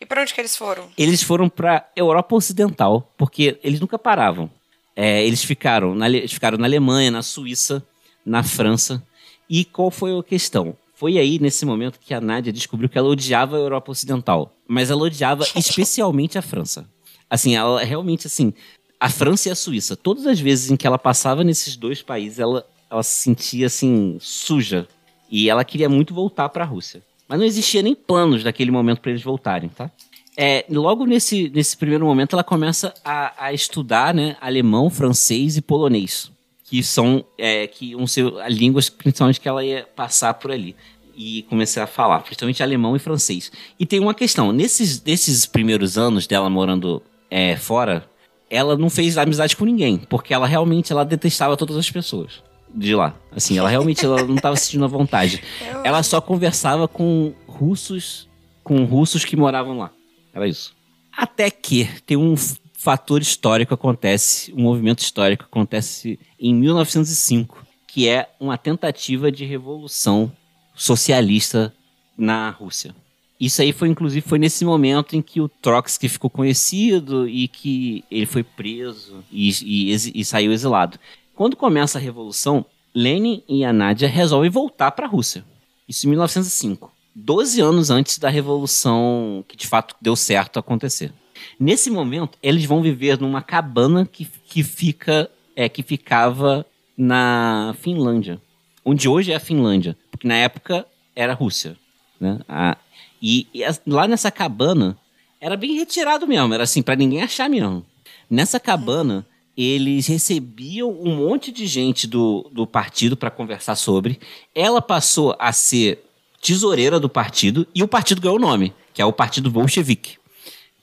E pra onde que eles foram? Eles foram para Europa Ocidental, porque eles nunca paravam. É, eles ficaram na, eles ficaram na Alemanha, na Suíça, na França. E qual foi a questão? Foi aí, nesse momento, que a Nádia descobriu que ela odiava a Europa Ocidental. Mas ela odiava especialmente a França. Assim, ela realmente, assim... A França e a Suíça. Todas as vezes em que ela passava nesses dois países, ela, ela se sentia, assim, suja. E ela queria muito voltar para a Rússia. Mas não existia nem planos naquele momento para eles voltarem, tá? É, logo nesse, nesse primeiro momento, ela começa a, a estudar né, alemão, francês e polonês, que são é, que ser as línguas principalmente que ela ia passar por ali. e comecei a falar, principalmente alemão e francês. E tem uma questão, nesses, nesses primeiros anos dela morando é, fora, ela não fez amizade com ninguém, porque ela realmente ela detestava todas as pessoas de lá. Assim, ela realmente ela não estava sentindo a vontade. Ela só conversava com russos, com russos que moravam lá. Era isso. Até que tem um fator histórico acontece, um movimento histórico acontece em 1905, que é uma tentativa de revolução socialista na Rússia. Isso aí foi, inclusive, foi nesse momento em que o Trotsky ficou conhecido e que ele foi preso e, e, e saiu exilado. Quando começa a Revolução, Lenin e a Nádia resolvem voltar para a Rússia. Isso em 1905. 12 anos antes da Revolução que de fato deu certo acontecer. Nesse momento, eles vão viver numa cabana que, que, fica, é, que ficava na Finlândia. Onde hoje é a Finlândia. Porque na época era a Rússia. Né? A, e, e lá nessa cabana era bem retirado mesmo. Era assim, para ninguém achar mesmo. Nessa cabana eles recebiam um monte de gente do, do partido para conversar sobre. Ela passou a ser tesoureira do partido e o partido ganhou o nome, que é o Partido Bolchevique,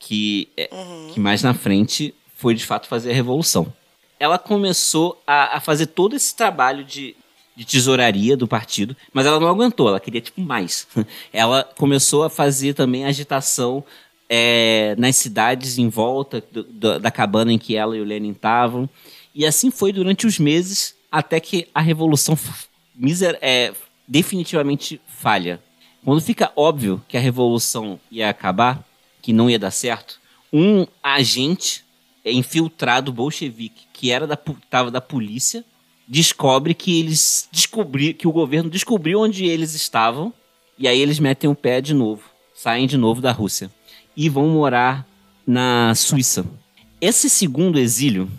que, é, uhum. que mais na frente foi de fato fazer a revolução. Ela começou a, a fazer todo esse trabalho de, de tesouraria do partido, mas ela não aguentou, ela queria tipo mais. Ela começou a fazer também agitação é, nas cidades em volta do, do, da cabana em que ela e o Lenin estavam. E assim foi durante os meses até que a revolução miser, é, definitivamente falha. Quando fica óbvio que a revolução ia acabar, que não ia dar certo, um agente infiltrado bolchevique, que era da, tava da polícia, descobre que eles descobri, que o governo descobriu onde eles estavam e aí eles metem o pé de novo, saem de novo da Rússia e vão morar na Suíça. Esse segundo exílio,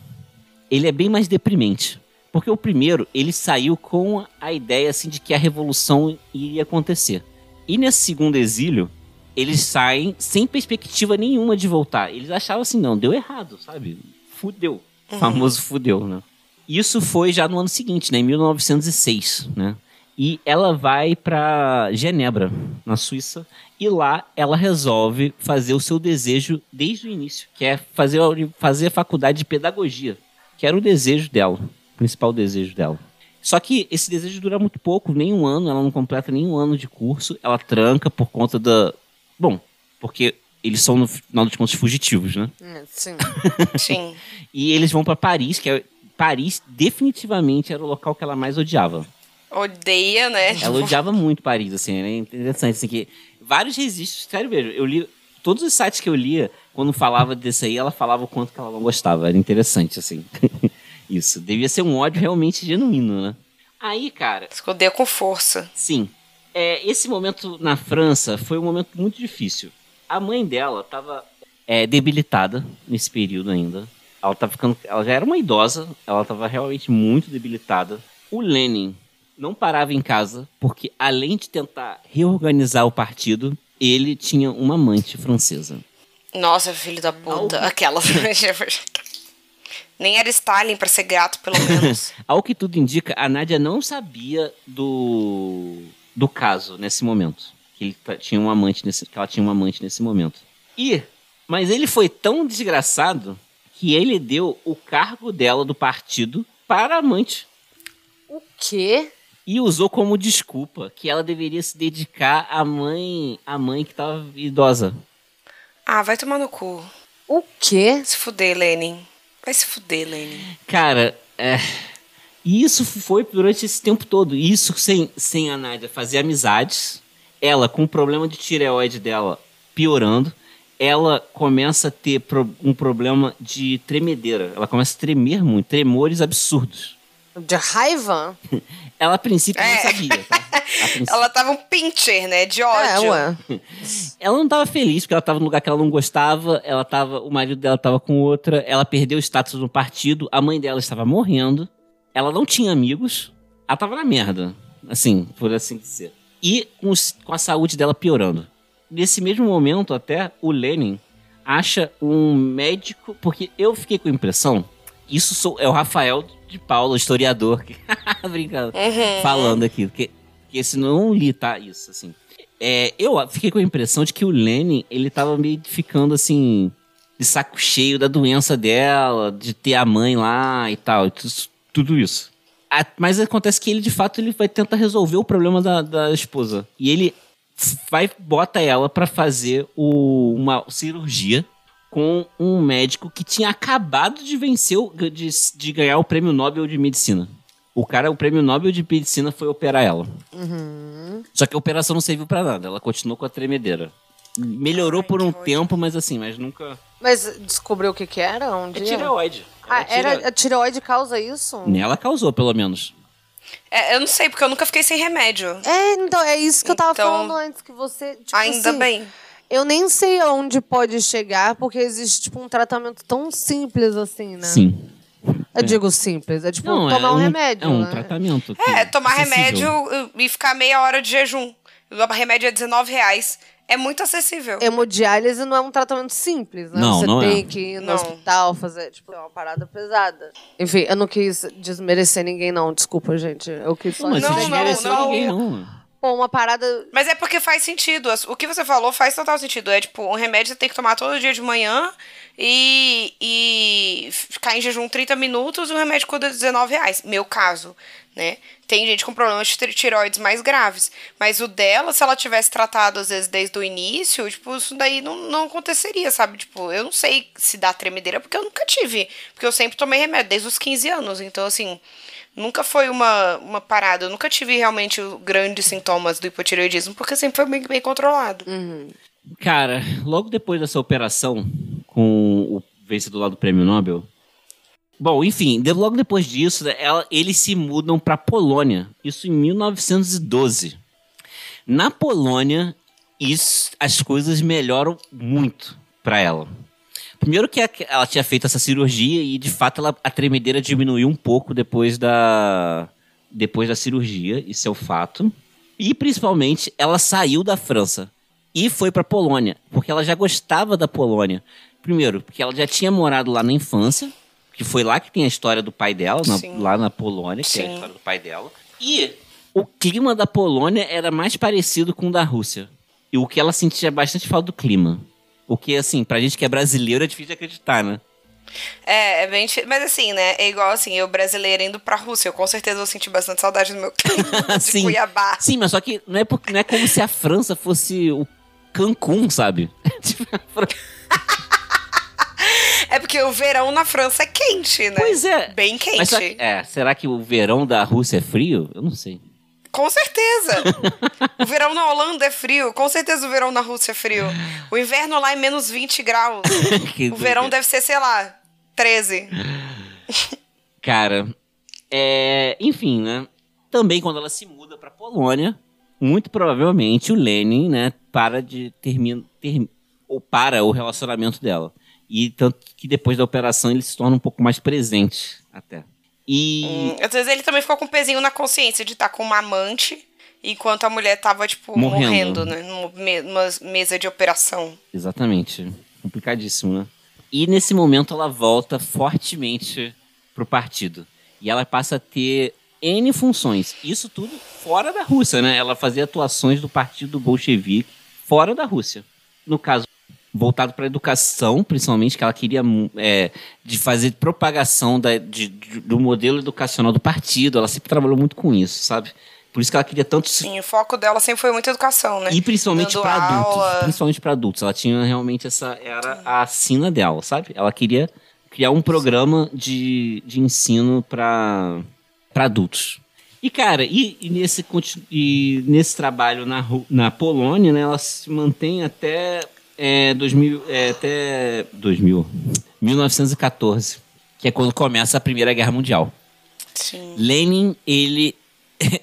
ele é bem mais deprimente. Porque o primeiro, ele saiu com a ideia assim de que a revolução iria acontecer. E nesse segundo exílio, eles saem sem perspectiva nenhuma de voltar. Eles achavam assim, não, deu errado, sabe? Fudeu. O uhum. famoso fudeu, né? Isso foi já no ano seguinte, né, em 1906, né? E ela vai para Genebra, na Suíça, e lá ela resolve fazer o seu desejo desde o início, que é fazer, fazer a faculdade de pedagogia, que era o desejo dela, o principal desejo dela. Só que esse desejo dura muito pouco, nem um ano, ela não completa nem um ano de curso, ela tranca por conta da. Bom, porque eles são, no final dos contos, fugitivos, né? É, sim. Sim. e eles vão para Paris, que é. Paris definitivamente era o local que ela mais odiava. Odeia, né? Ela odiava muito Paris, assim, é interessante, assim, que vários registros. Sério mesmo, eu li. Todos os sites que eu lia, quando falava desse aí, ela falava o quanto que ela não gostava. Era interessante, assim. Isso. Devia ser um ódio realmente genuíno, né? Aí, cara. Esconder com força. Sim. É, esse momento na França foi um momento muito difícil. A mãe dela estava é, debilitada nesse período ainda. Ela tava ficando. Ela já era uma idosa, ela estava realmente muito debilitada. O Lenin não parava em casa, porque além de tentar reorganizar o partido, ele tinha uma amante francesa. Nossa, filho da puta. Ao... Aquela. Nem era Stalin para ser gato, pelo menos. Ao que tudo indica, a Nádia não sabia do, do caso nesse momento. Que ele tinha um amante nesse, que ela tinha um amante nesse momento. E, mas ele foi tão desgraçado que ele deu o cargo dela do partido para a amante. O quê? e usou como desculpa que ela deveria se dedicar à mãe, à mãe que estava idosa. Ah, vai tomar no cu. O quê? Se fuder, Lenin. Vai se fuder, Lenin. Cara, é. E isso foi durante esse tempo todo. Isso sem, sem a Nádia fazer amizades. Ela, com o problema de tireoide dela piorando, ela começa a ter um problema de tremedeira. Ela começa a tremer muito, tremores absurdos. De raiva? Ela a princípio é. não sabia, tá? Princípio... Ela tava um pincher, né? De ódio. É, ué. ela não tava feliz porque ela tava num lugar que ela não gostava, ela tava, o marido dela tava com outra, ela perdeu o status no partido, a mãe dela estava morrendo, ela não tinha amigos, ela tava na merda, assim, por assim dizer. E com, os, com a saúde dela piorando. Nesse mesmo momento, até o Lenin acha um médico, porque eu fiquei com a impressão, isso sou, é o Rafael de Paula, historiador, que, brincando, uhum. falando aqui, porque Porque esse não li, tá? Isso, assim. É, eu fiquei com a impressão de que o Lenin, ele tava meio ficando assim, de saco cheio da doença dela, de ter a mãe lá e tal, tudo isso. Mas acontece que ele, de fato, ele vai tentar resolver o problema da, da esposa. E ele vai, bota ela para fazer o, uma cirurgia com um médico que tinha acabado de vencer, de, de ganhar o prêmio Nobel de Medicina. O cara, o prêmio Nobel de Medicina foi operar ela. Uhum. Só que a operação não serviu para nada, ela continuou com a tremedeira. Melhorou Ai, por um tempo, mas assim, mas nunca. Mas descobriu o que que era? Um é tireoide. Ah, era, a tireoide causa isso? Nela causou, pelo menos. É, eu não sei, porque eu nunca fiquei sem remédio. É, então, é isso que eu tava então, falando antes, que você. Tipo, ainda assim, bem. Eu nem sei aonde pode chegar, porque existe, tipo, um tratamento tão simples assim, né? Sim. Eu é. digo simples, é tipo não, tomar é um, um, remédio. É um né? tratamento. É, tomar remédio e ficar meia hora de jejum. O remédio é 19 reais. É muito acessível. Hemodiálise não é um tratamento simples, né? Não, Você não tem é. que ir no não. hospital fazer, tipo, é uma parada pesada. Enfim, eu não quis desmerecer ninguém, não. Desculpa, gente. Eu quis só não, mas não, desmerecer não, ninguém, não. Pô, uma parada. Mas é porque faz sentido. O que você falou faz total sentido. É tipo, um remédio você tem que tomar todo dia de manhã e, e ficar em jejum 30 minutos e o remédio custa 19 reais. Meu caso, né? Tem gente com problemas de tireoides mais graves. Mas o dela, se ela tivesse tratado, às vezes, desde o início, tipo, isso daí não, não aconteceria, sabe? Tipo, eu não sei se dá tremedeira, porque eu nunca tive. Porque eu sempre tomei remédio, desde os 15 anos. Então, assim, nunca foi uma, uma parada. Eu nunca tive realmente grandes sintomas do hipotireoidismo, porque sempre foi bem, bem controlado. Uhum. Cara, logo depois dessa operação com o vencedor lá do prêmio Nobel. Bom, enfim, logo depois disso, ela, eles se mudam para Polônia. Isso em 1912. Na Polônia, isso, as coisas melhoram muito para ela. Primeiro que ela tinha feito essa cirurgia e de fato ela, a tremedeira diminuiu um pouco depois da depois da cirurgia, isso é o fato. E principalmente ela saiu da França e foi para Polônia, porque ela já gostava da Polônia. Primeiro, porque ela já tinha morado lá na infância, que foi lá que tem a história do pai dela, na, lá na Polônia, que Sim. é a história do pai dela. E o clima da Polônia era mais parecido com o da Rússia. E o que ela sentia bastante falta do clima. O que, assim, pra gente que é brasileiro é difícil de acreditar, né? É, é bem Mas assim, né? É igual assim, eu brasileiro indo pra Rússia. Eu com certeza vou sentir bastante saudade do meu clima de Sim. Cuiabá. Sim, mas só que não é, porque, não é como se a França fosse o Cancún, sabe? É porque o verão na França é quente, né? Pois é. Bem quente. Que, é, será que o verão da Rússia é frio? Eu não sei. Com certeza. o verão na Holanda é frio. Com certeza o verão na Rússia é frio. O inverno lá é menos 20 graus. o verão deve ser, sei lá, 13. Cara, é... enfim, né? Também quando ela se muda pra Polônia, muito provavelmente o Lenin, né, para de terminar. Ter... ou para o relacionamento dela. E tanto que depois da operação ele se torna um pouco mais presente até. E. Hum, às vezes ele também ficou com um pezinho na consciência de estar tá com uma amante enquanto a mulher tava, tipo, morrendo, morrendo né? Numa mesa de operação. Exatamente. Complicadíssimo, né? E nesse momento ela volta fortemente pro partido. E ela passa a ter N funções. Isso tudo fora da Rússia, né? Ela fazia atuações do partido bolchevique fora da Rússia. No caso, voltado para a educação, principalmente, que ela queria é, de fazer propagação da, de, de, do modelo educacional do partido. Ela sempre trabalhou muito com isso, sabe? Por isso que ela queria tanto. Sim, o foco dela sempre foi muita educação, né? E principalmente para adultos. Principalmente para adultos. Ela tinha realmente essa. Era a sina dela, sabe? Ela queria criar um programa de, de ensino para adultos. E, cara, e, e, nesse, e nesse trabalho na, na Polônia, né, ela se mantém até é, 2000, é, até 2000, 1914, que é quando começa a Primeira Guerra Mundial. Sim. Lenin, ele.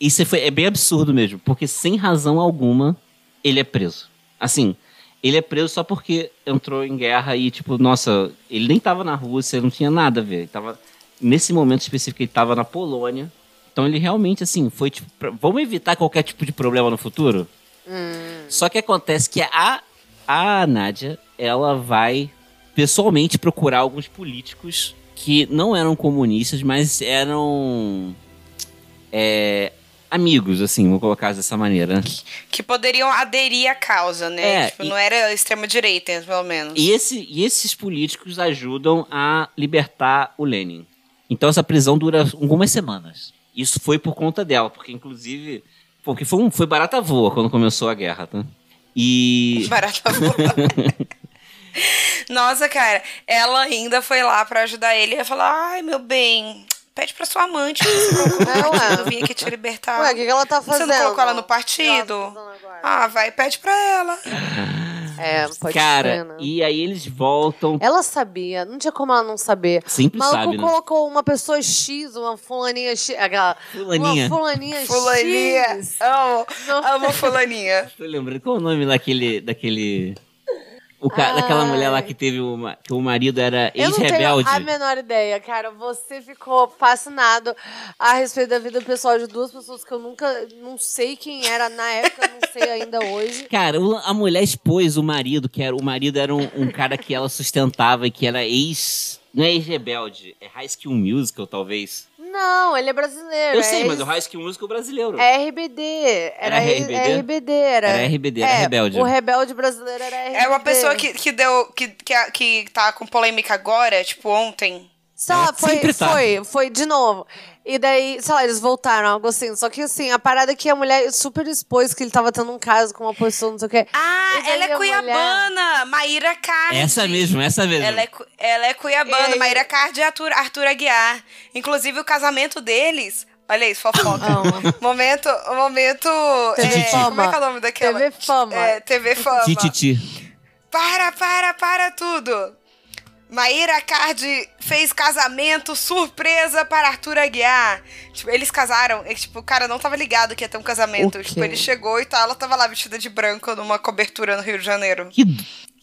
Isso foi, é bem absurdo mesmo, porque sem razão alguma ele é preso. Assim, ele é preso só porque entrou em guerra e, tipo, nossa, ele nem estava na Rússia, não tinha nada a ver. Ele tava, nesse momento específico, ele estava na Polônia. Então ele realmente, assim, foi tipo. Pra, vamos evitar qualquer tipo de problema no futuro? Hum. Só que acontece que a, a Nádia, ela vai pessoalmente procurar alguns políticos que não eram comunistas, mas eram é, amigos, assim, vou colocar dessa maneira. Que poderiam aderir à causa, né? É, tipo, e- não era extrema-direita, pelo menos. E, esse, e esses políticos ajudam a libertar o Lenin. Então essa prisão dura algumas semanas. Isso foi por conta dela, porque inclusive. Porque foi, um, foi barata voa quando começou a guerra, tá? E. Barata voa. Nossa, cara, ela ainda foi lá pra ajudar ele e ia falar: ai, meu bem, pede pra sua amante. não É, partido, vim aqui te libertar. Ué, o que, que ela tá Você fazendo? não colocou ela no O que ela partido? tá? Ah, vai, pede pra ela. É, pode Cara, ser, né? e aí eles voltam. Ela sabia, não tinha como ela não saber. Sempre O maluco sabe, né? colocou uma pessoa X, uma fulaninha X. Aquela, Fulaninha. Uma fulaninha, Fulaninha. X. Amo, amo fulaninha. Tô lembrando qual é o nome daquele. daquele. O ca- daquela mulher lá que teve uma, que o marido era Eu não tenho ex-rebelde. a menor ideia, cara. Você ficou fascinado a respeito da vida pessoal de duas pessoas que eu nunca. Não sei quem era na época, não sei ainda hoje. Cara, a mulher expôs o marido, que era o marido era um, um cara que ela sustentava e que era ex. Não é ex-rebelde, é High School Musical, talvez. Não, ele é brasileiro. Eu é sei, mas o High School Musical brasileiro. É RBD. Era, Era RBD? RBD, era. Era RBD, era é, rebelde. O rebelde brasileiro era RBD. É uma pessoa que, que deu. Que, que, que tá com polêmica agora, tipo, ontem. Só, É, foi, sempre tá. foi, foi de novo. E daí, sei lá, eles voltaram, algo assim. Só que assim, a parada é que a mulher super expôs que ele tava tendo um caso com uma pessoa, não sei o quê. Ah, ela é cuiabana, Maíra Cardi. Essa mesmo, essa mesmo. Ela é, ela é cuiabana, E aí- Maíra Cardi e Arthur, Arthur Aguiar. Inclusive, o casamento deles... Olha isso, fofoca. Amo. momento, momento... TV é, Fama. Como é que é o nome daquela? TV Fama. É, TV Fama. Tititi. Para, para, para tudo. Maíra Cardi fez casamento surpresa para Arthur Aguiar. Tipo, eles casaram, e, tipo, o cara não tava ligado que ia ter um casamento. Ok. Tipo, ele chegou e tal, ela tava lá vestida de branco numa cobertura no Rio de Janeiro. Que,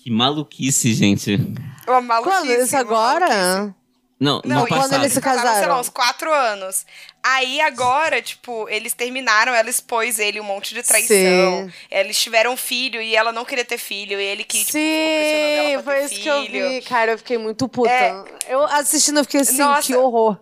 que maluquice, gente. Uma maluquice. Quando? Isso agora? maluquice. Não, Não, no quando eles se casaram, sei casaram? lá, uns quatro anos. Aí agora, tipo, eles terminaram, ela expôs ele um monte de traição. Sim. Eles tiveram um filho e ela não queria ter filho. E ele que, tipo, Sim, pressionando ela pra foi ter isso que eu filho. vi. Cara, eu fiquei muito puta. É. Eu assistindo, eu fiquei assim, Nossa. que horror.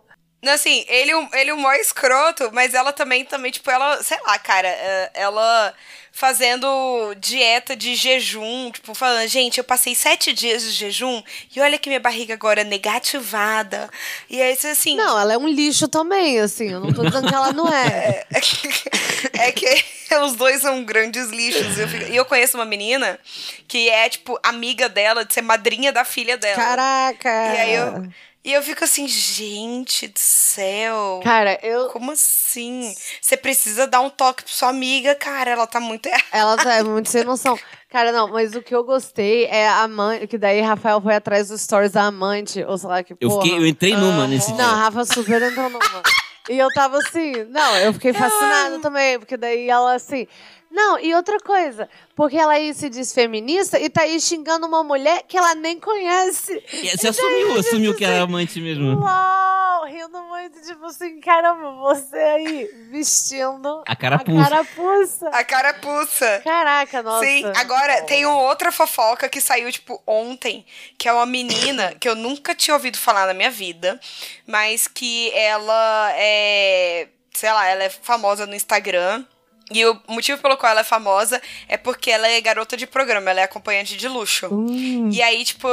Não, Assim, ele, ele o maior escroto, mas ela também, também, tipo, ela, sei lá, cara, é, ela fazendo dieta de jejum, tipo, falando, gente, eu passei sete dias de jejum e olha que minha barriga agora é negativada. E aí, você, assim, Não, ela é um lixo também, assim. Eu não tô dizendo que ela não é. é que os dois são grandes lixos. Eu fico- E eu, conheço uma menina que é, tipo, amiga dela, de ser madrinha da filha dela. Caraca. E aí eu, e eu fico assim, gente do céu. Cara, eu. Como assim? Você precisa dar um toque pra sua amiga, cara. Ela tá muito errada. Ela tá muito sem noção. Cara, não, mas o que eu gostei é a amante. Que daí Rafael foi atrás dos stories da amante, ou sei lá que Eu, porra. fiquei, eu entrei numa nesse Não, dia. a Rafa super entrou numa. E eu tava assim, não, eu fiquei fascinada também, porque daí ela assim. Não, e outra coisa, porque ela aí se diz feminista e tá aí xingando uma mulher que ela nem conhece. E Você assumiu, assumiu que era amante mesmo. Uau, rindo muito, tipo assim, caramba, você aí vestindo A carapuça. a carapuça. A carapuça. Caraca, nossa. Sim, agora tem uma outra fofoca que saiu, tipo, ontem, que é uma menina que eu nunca tinha ouvido falar na minha vida, mas que ela é, sei lá, ela é famosa no Instagram. E o motivo pelo qual ela é famosa é porque ela é garota de programa, ela é acompanhante de luxo. Hum. E aí, tipo,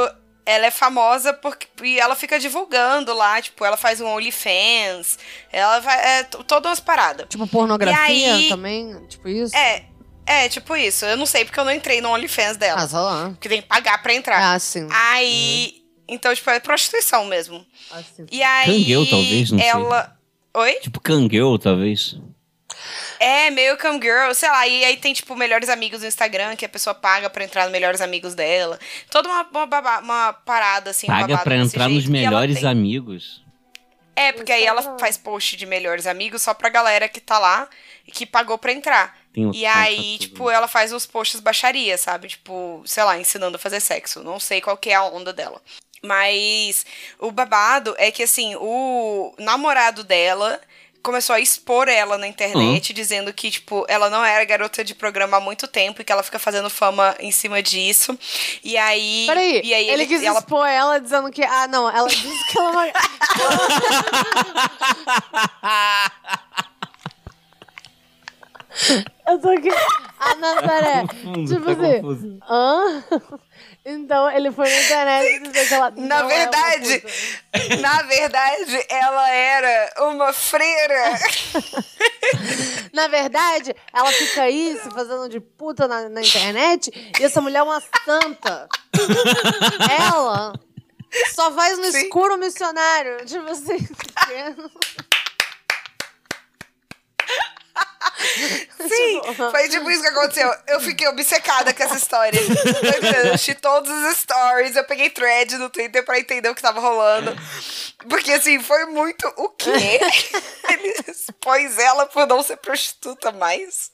ela é famosa porque e ela fica divulgando lá, tipo, ela faz um OnlyFans, ela vai, é todas as paradas. Tipo pornografia aí- também, tipo isso? É, é, tipo isso. Eu não sei porque eu não entrei no OnlyFans dela. Ah, sei lá. Porque tem que pagar pra entrar. Ah, sim. Aí. Então, tipo, é prostituição mesmo. Ah, sim. E aí. Cangueu, talvez, não sei. ela. Oi? Tipo Kangirl, talvez. É, meio cam girl, sei lá. E aí tem, tipo, melhores amigos no Instagram, que a pessoa paga pra entrar nos melhores amigos dela. Toda uma, uma, uma parada, assim, um Paga pra entrar nos jeito. Ela melhores amigos. É, porque aí ela faz post de melhores amigos só pra galera que tá lá e que pagou pra entrar. Tem E aí, tipo, ela faz os posts baixaria, sabe? Tipo, sei lá, ensinando a fazer sexo. Não sei qual que é a onda dela. Mas o babado é que, assim, o namorado dela começou a expor ela na internet, dizendo que, tipo, ela não era garota de programa há muito tempo e que ela fica fazendo fama em cima disso. E aí. Peraí, e aí ele, quis ela expor ela dizendo que. Ah, não, ela disse que ela. Eu tô aqui. A Nazaré. Confuso, tipo tá assim. confuso. Hã? Então ele foi na internet dizer que ela. Na é verdade, puta. na verdade, ela era uma freira. Na verdade, ela fica aí se fazendo de puta na, na internet e essa mulher é uma santa. ela só faz no Sim. escuro missionário. Tipo assim. Sim, foi tipo isso que aconteceu. Eu fiquei obcecada com essa história. Eu assisti todos os stories, eu peguei thread no Twitter pra entender o que tava rolando. Porque assim, foi muito o quê? Ele expôs ela por não ser prostituta mais.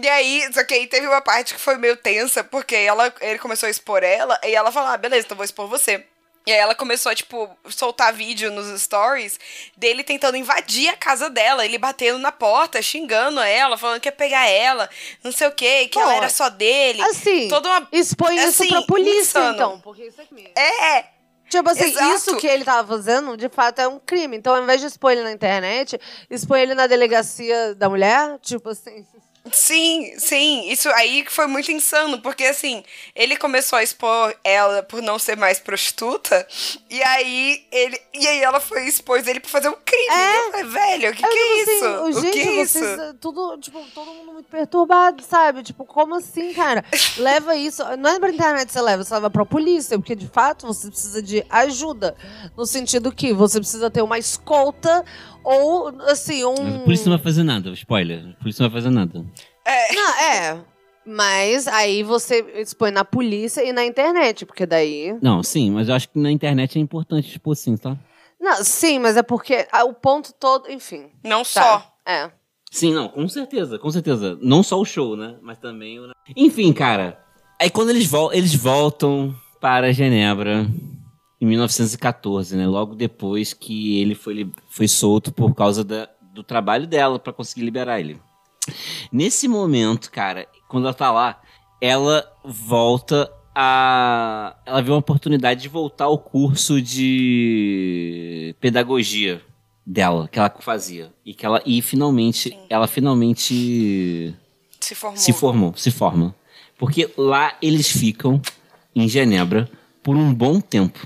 E aí, só que aí teve uma parte que foi meio tensa, porque ela, ele começou a expor ela, e ela falou, ah, beleza, então vou expor você. E aí ela começou a, tipo, soltar vídeo nos stories dele tentando invadir a casa dela, ele batendo na porta, xingando ela, falando que ia pegar ela, não sei o quê, que Pô, ela era só dele. Assim, Toda uma... expõe isso assim, pra polícia, insano. então. Porque isso aqui. É, Tipo assim, Exato. isso que ele tava fazendo, de fato, é um crime. Então, ao invés de expor ele na internet, expõe ele na delegacia da mulher, tipo assim. Sim, sim. Isso aí que foi muito insano, porque assim, ele começou a expor ela por não ser mais prostituta, e aí ele. E aí ela foi expôs ele por fazer um crime. É. Falei, velho, o que, que é tipo isso? assim, o gente, que é vocês, isso? eh, tudo, tipo, todo mundo muito perturbado, sabe? Tipo, como assim, cara? leva isso. Não é pra internet que você leva, você leva pra polícia, porque de fato você precisa de ajuda. No sentido que você precisa ter uma escolta ou, assim, um. A polícia não vai fazer nada, spoiler. A polícia não vai fazer nada. Não, é. Mas aí você expõe na polícia e na internet, porque daí. Não, sim, mas eu acho que na internet é importante expor sim, tá? Não, sim, mas é porque ah, o ponto todo, enfim. Não Tá. só. É. Sim, não, com certeza, com certeza. Não só o show, né? Mas também o. Enfim, cara. Aí quando eles, vol eles voltam para Genebra em 1914, né? Logo depois que ele foi, foi solto por causa da- do trabalho dela para conseguir liberar ele. Nesse momento, cara, quando ela tá lá, ela volta a. Ela vê uma oportunidade de voltar ao curso de pedagogia dela, que ela fazia. E que ela. E finalmente, ela finalmente Se formou. se formou, se forma. Porque lá eles ficam, em Genebra, por um bom tempo.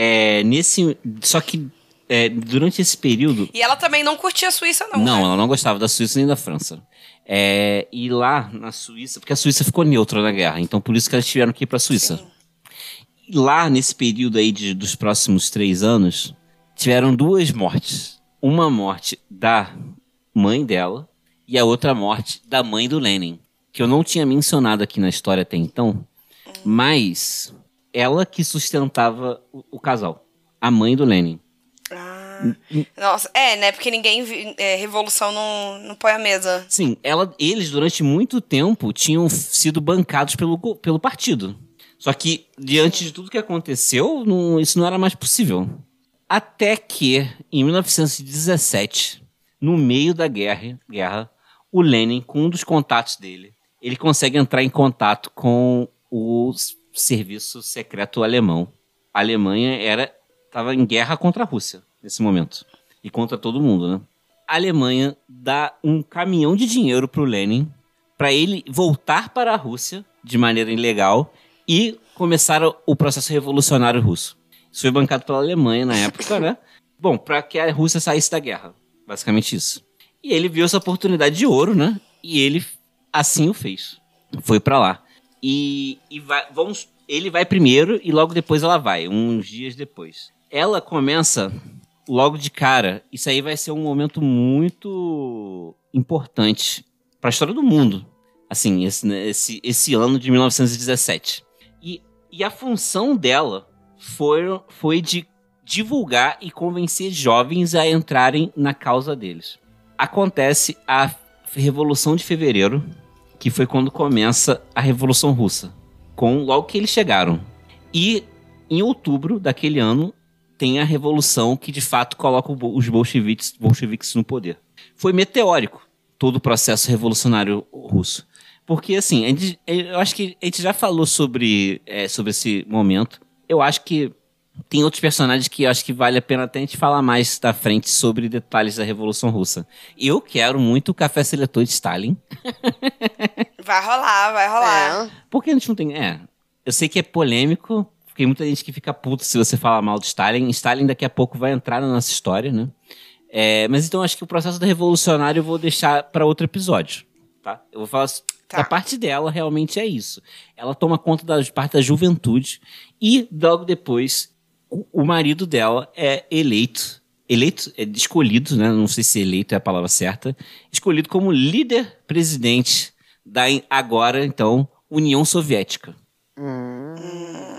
É, nesse. Só que é, durante esse período. E ela também não curtia a Suíça, não. Não, né? ela não gostava da Suíça nem da França. É, e lá na Suíça, porque a Suíça ficou neutra na guerra, então por isso que eles tiveram que ir pra Suíça. Sim. E lá, nesse período aí de, dos próximos três anos, tiveram duas mortes. Uma morte da mãe dela e a outra morte da mãe do Lenin. Que eu não tinha mencionado aqui na história até então, mas ela que sustentava o, o casal. A mãe do Lenin. Ah, nossa, é, né? Porque ninguém. É, revolução não, não põe a mesa. Sim, ela, eles durante muito tempo tinham sido bancados pelo, pelo partido. Só que, diante de tudo que aconteceu, não- isso não era mais possível. Até que, em 1917, no meio da guerra, guerra, o Lenin, com um dos contatos dele, ele consegue entrar em contato com o serviço secreto alemão. A Alemanha era estava em guerra contra a Rússia nesse momento e contra todo mundo, né? A Alemanha dá um caminhão de dinheiro pro Lenin para ele voltar para a Rússia de maneira ilegal e começar o- o processo revolucionário russo. Isso foi bancado pela Alemanha na época, né? Bom, para que a Rússia saísse da guerra. Basicamente isso. E ele viu essa oportunidade de ouro, né? E ele assim o fez. Foi para lá. E, e vai, ele vai primeiro e logo depois ela vai, uns dias depois. Ela começa logo de cara. Isso aí vai ser um momento muito importante para a história do mundo. Assim, esse, né, esse, esse ano de 1917. E, e a função dela foi, foi de divulgar e convencer jovens a entrarem na causa deles. Acontece a Revolução de Fevereiro, que foi quando começa a Revolução Russa, com logo que eles chegaram. E em outubro daquele ano tem a revolução que de fato coloca os bolcheviques, bolcheviques no poder. Foi meteórico todo o processo revolucionário russo. Porque, assim, gente- eu acho que a gente já falou sobre, é, sobre esse momento. Eu acho que tem outros personagens que eu acho que vale a pena até a gente falar mais da frente sobre detalhes da Revolução Russa. Eu quero muito o café seletor de Stalin. Vai rolar, vai rolar. É. Porque a gente não tem. É. Eu sei que é polêmico, porque muita gente que fica puto se você falar mal do Stalin. Stalin daqui a pouco vai entrar na nossa história, né? É, mas então acho que o processo da revolucionária eu vou deixar para outro episódio, tá? Eu vou falar Tá. da parte dela, realmente é isso. Ela toma conta da parte da juventude e logo depois o, marido dela é eleito, eleito, é escolhido, né? Não sei se eleito é a palavra certa, escolhido como líder presidente da agora então União Soviética.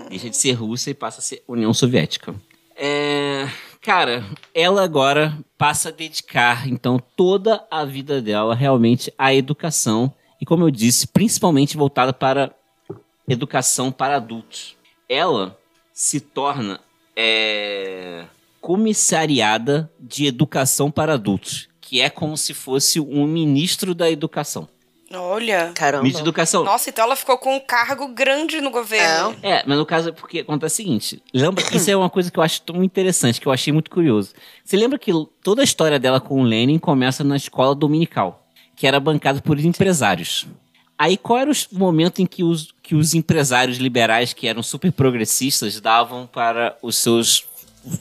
Deixa de ser Rússia e passa a ser União Soviética. É, cara, ela agora passa a dedicar, então, toda a vida dela realmente à educação. E como eu disse, principalmente voltada para educação para adultos. Ela se torna é, comissariada de educação para adultos, que é como se fosse um ministro da educação. Olha. Caramba. Ministro da educação. Nossa, então ela ficou com um cargo grande no governo. É, mas no caso é porque acontece o seguinte. Lembra, isso é uma coisa que eu acho tão interessante, que eu achei muito curioso. Você lembra que toda a história dela com o Lenin começa na escola dominical, que era bancada por empresários. Aí qual era o momento em que os, que os empresários liberais, que eram super progressistas, davam para os seus.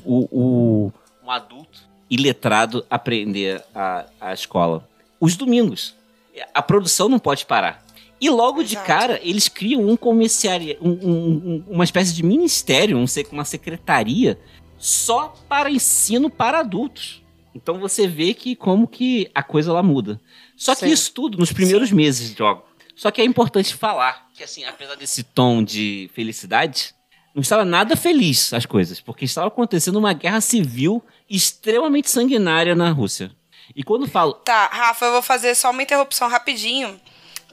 o, o- um adulto iletrado aprender a, a escola? Os domingos. A produção não pode parar. E logo de Exato. cara, eles criam um comerciário, um- um- um- uma espécie de ministério, um se- uma secretaria, só para ensino para adultos. Então você vê que como que a coisa lá muda. Só que Sim. isso tudo nos primeiros meses de jogo. Só que é importante falar que, assim, apesar desse tom de felicidade, não estava nada feliz as coisas, porque estava acontecendo uma guerra civil extremamente sanguinária na Rússia. E quando falo, Tá, Rafa, eu vou fazer só uma interrupção rapidinho,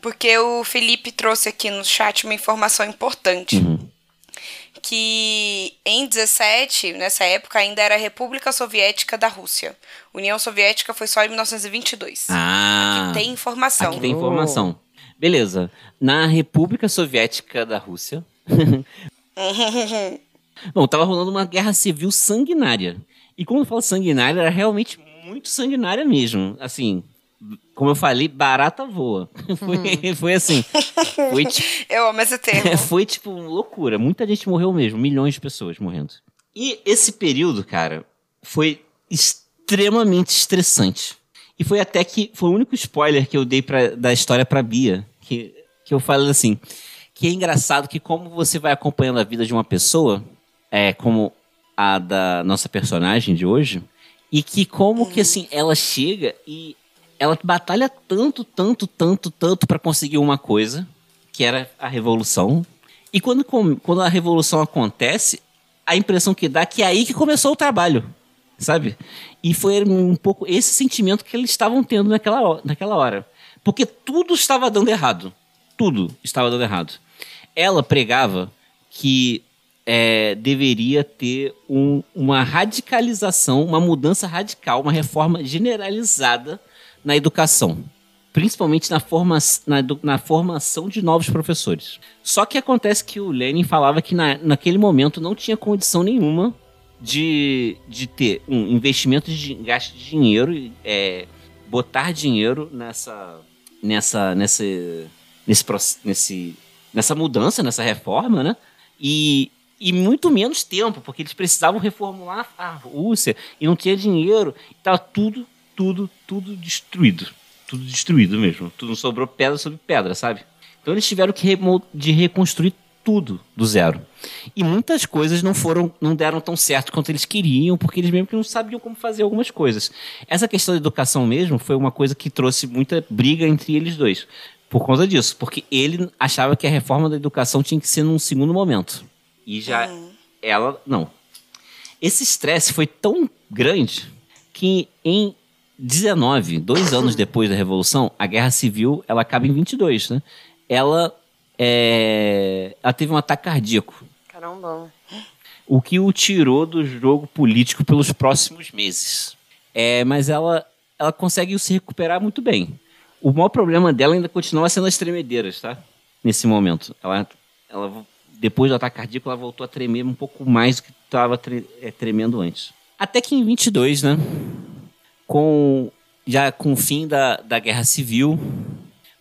porque o Felipe trouxe aqui no chat uma informação importante. Uhum. Que em 17, nessa época, ainda era a República Soviética da Rússia. União Soviética foi só em 1922. ah, Aqui tem informação. Aqui tem informação. Beleza. Na República Soviética da Rússia. Bom, tava rolando uma guerra civil sanguinária. E quando eu falo sanguinária, era realmente muito sanguinária mesmo. Assim, como eu falei, barata voa. Foi, foi assim. Foi tipo, Eu amo esse termo. foi tipo loucura. Muita gente morreu mesmo. Milhões de pessoas morrendo. E esse período, cara, foi extremamente estressante. E foi até que. Foi o único spoiler que eu dei pra, da história pra Bia. Que, que eu falei assim. Que é engraçado que, como você vai acompanhando a vida de uma pessoa, é como a da nossa personagem de hoje, e que como que assim, ela chega e ela batalha tanto, tanto, tanto, tanto pra conseguir uma coisa, que era a revolução. E quando, quando a revolução acontece, a impressão que dá é que é aí que começou o trabalho, sabe? E foi um pouco esse sentimento que eles estavam tendo naquela, naquela hora. Porque tudo estava dando errado. Tudo estava dando errado. Ela pregava que é, deveria ter um- uma radicalização, uma mudança radical, uma reforma generalizada na educação. Principalmente na, forma, na, na formação de novos professores. Só que acontece que o Lenin falava que na, naquele momento não tinha condição nenhuma de, de ter um investimento de gasto de dinheiro, é, botar dinheiro nessa, nessa, nesse, proce- nesse, nessa mudança, nessa reforma, né? E, e muito menos tempo, porque eles precisavam reformular a Rússia e não tinha dinheiro. Estava tudo, tudo, tudo destruído. Tudo destruído mesmo. Tudo sobrou pedra sobre pedra, sabe? Então eles tiveram que de reconstruir tudo do zero. E muitas coisas não foram, não deram tão certo quanto eles queriam, porque eles mesmo que não sabiam como fazer algumas coisas. Essa questão da educação mesmo foi uma coisa que trouxe muita briga entre eles dois. Por conta disso, porque ele achava que a reforma da educação tinha que ser num segundo momento. E já ela não. Esse estresse foi tão grande que em 19, dois anos depois da Revolução, a Guerra Civil ela acaba em 22, né? Ela, é, ela teve um ataque cardíaco, Caramba. o que o tirou do jogo político pelos próximos meses. É, mas ela, ela consegue se recuperar muito bem. O maior problema dela ainda continua sendo as tremedeiras, tá? Nesse momento. Ela, ela depois do ataque cardíaco, ela voltou a tremer um pouco mais do que estava tre é, tremendo antes. Até que em 22, né? Com, já com o fim da, da Guerra Civil,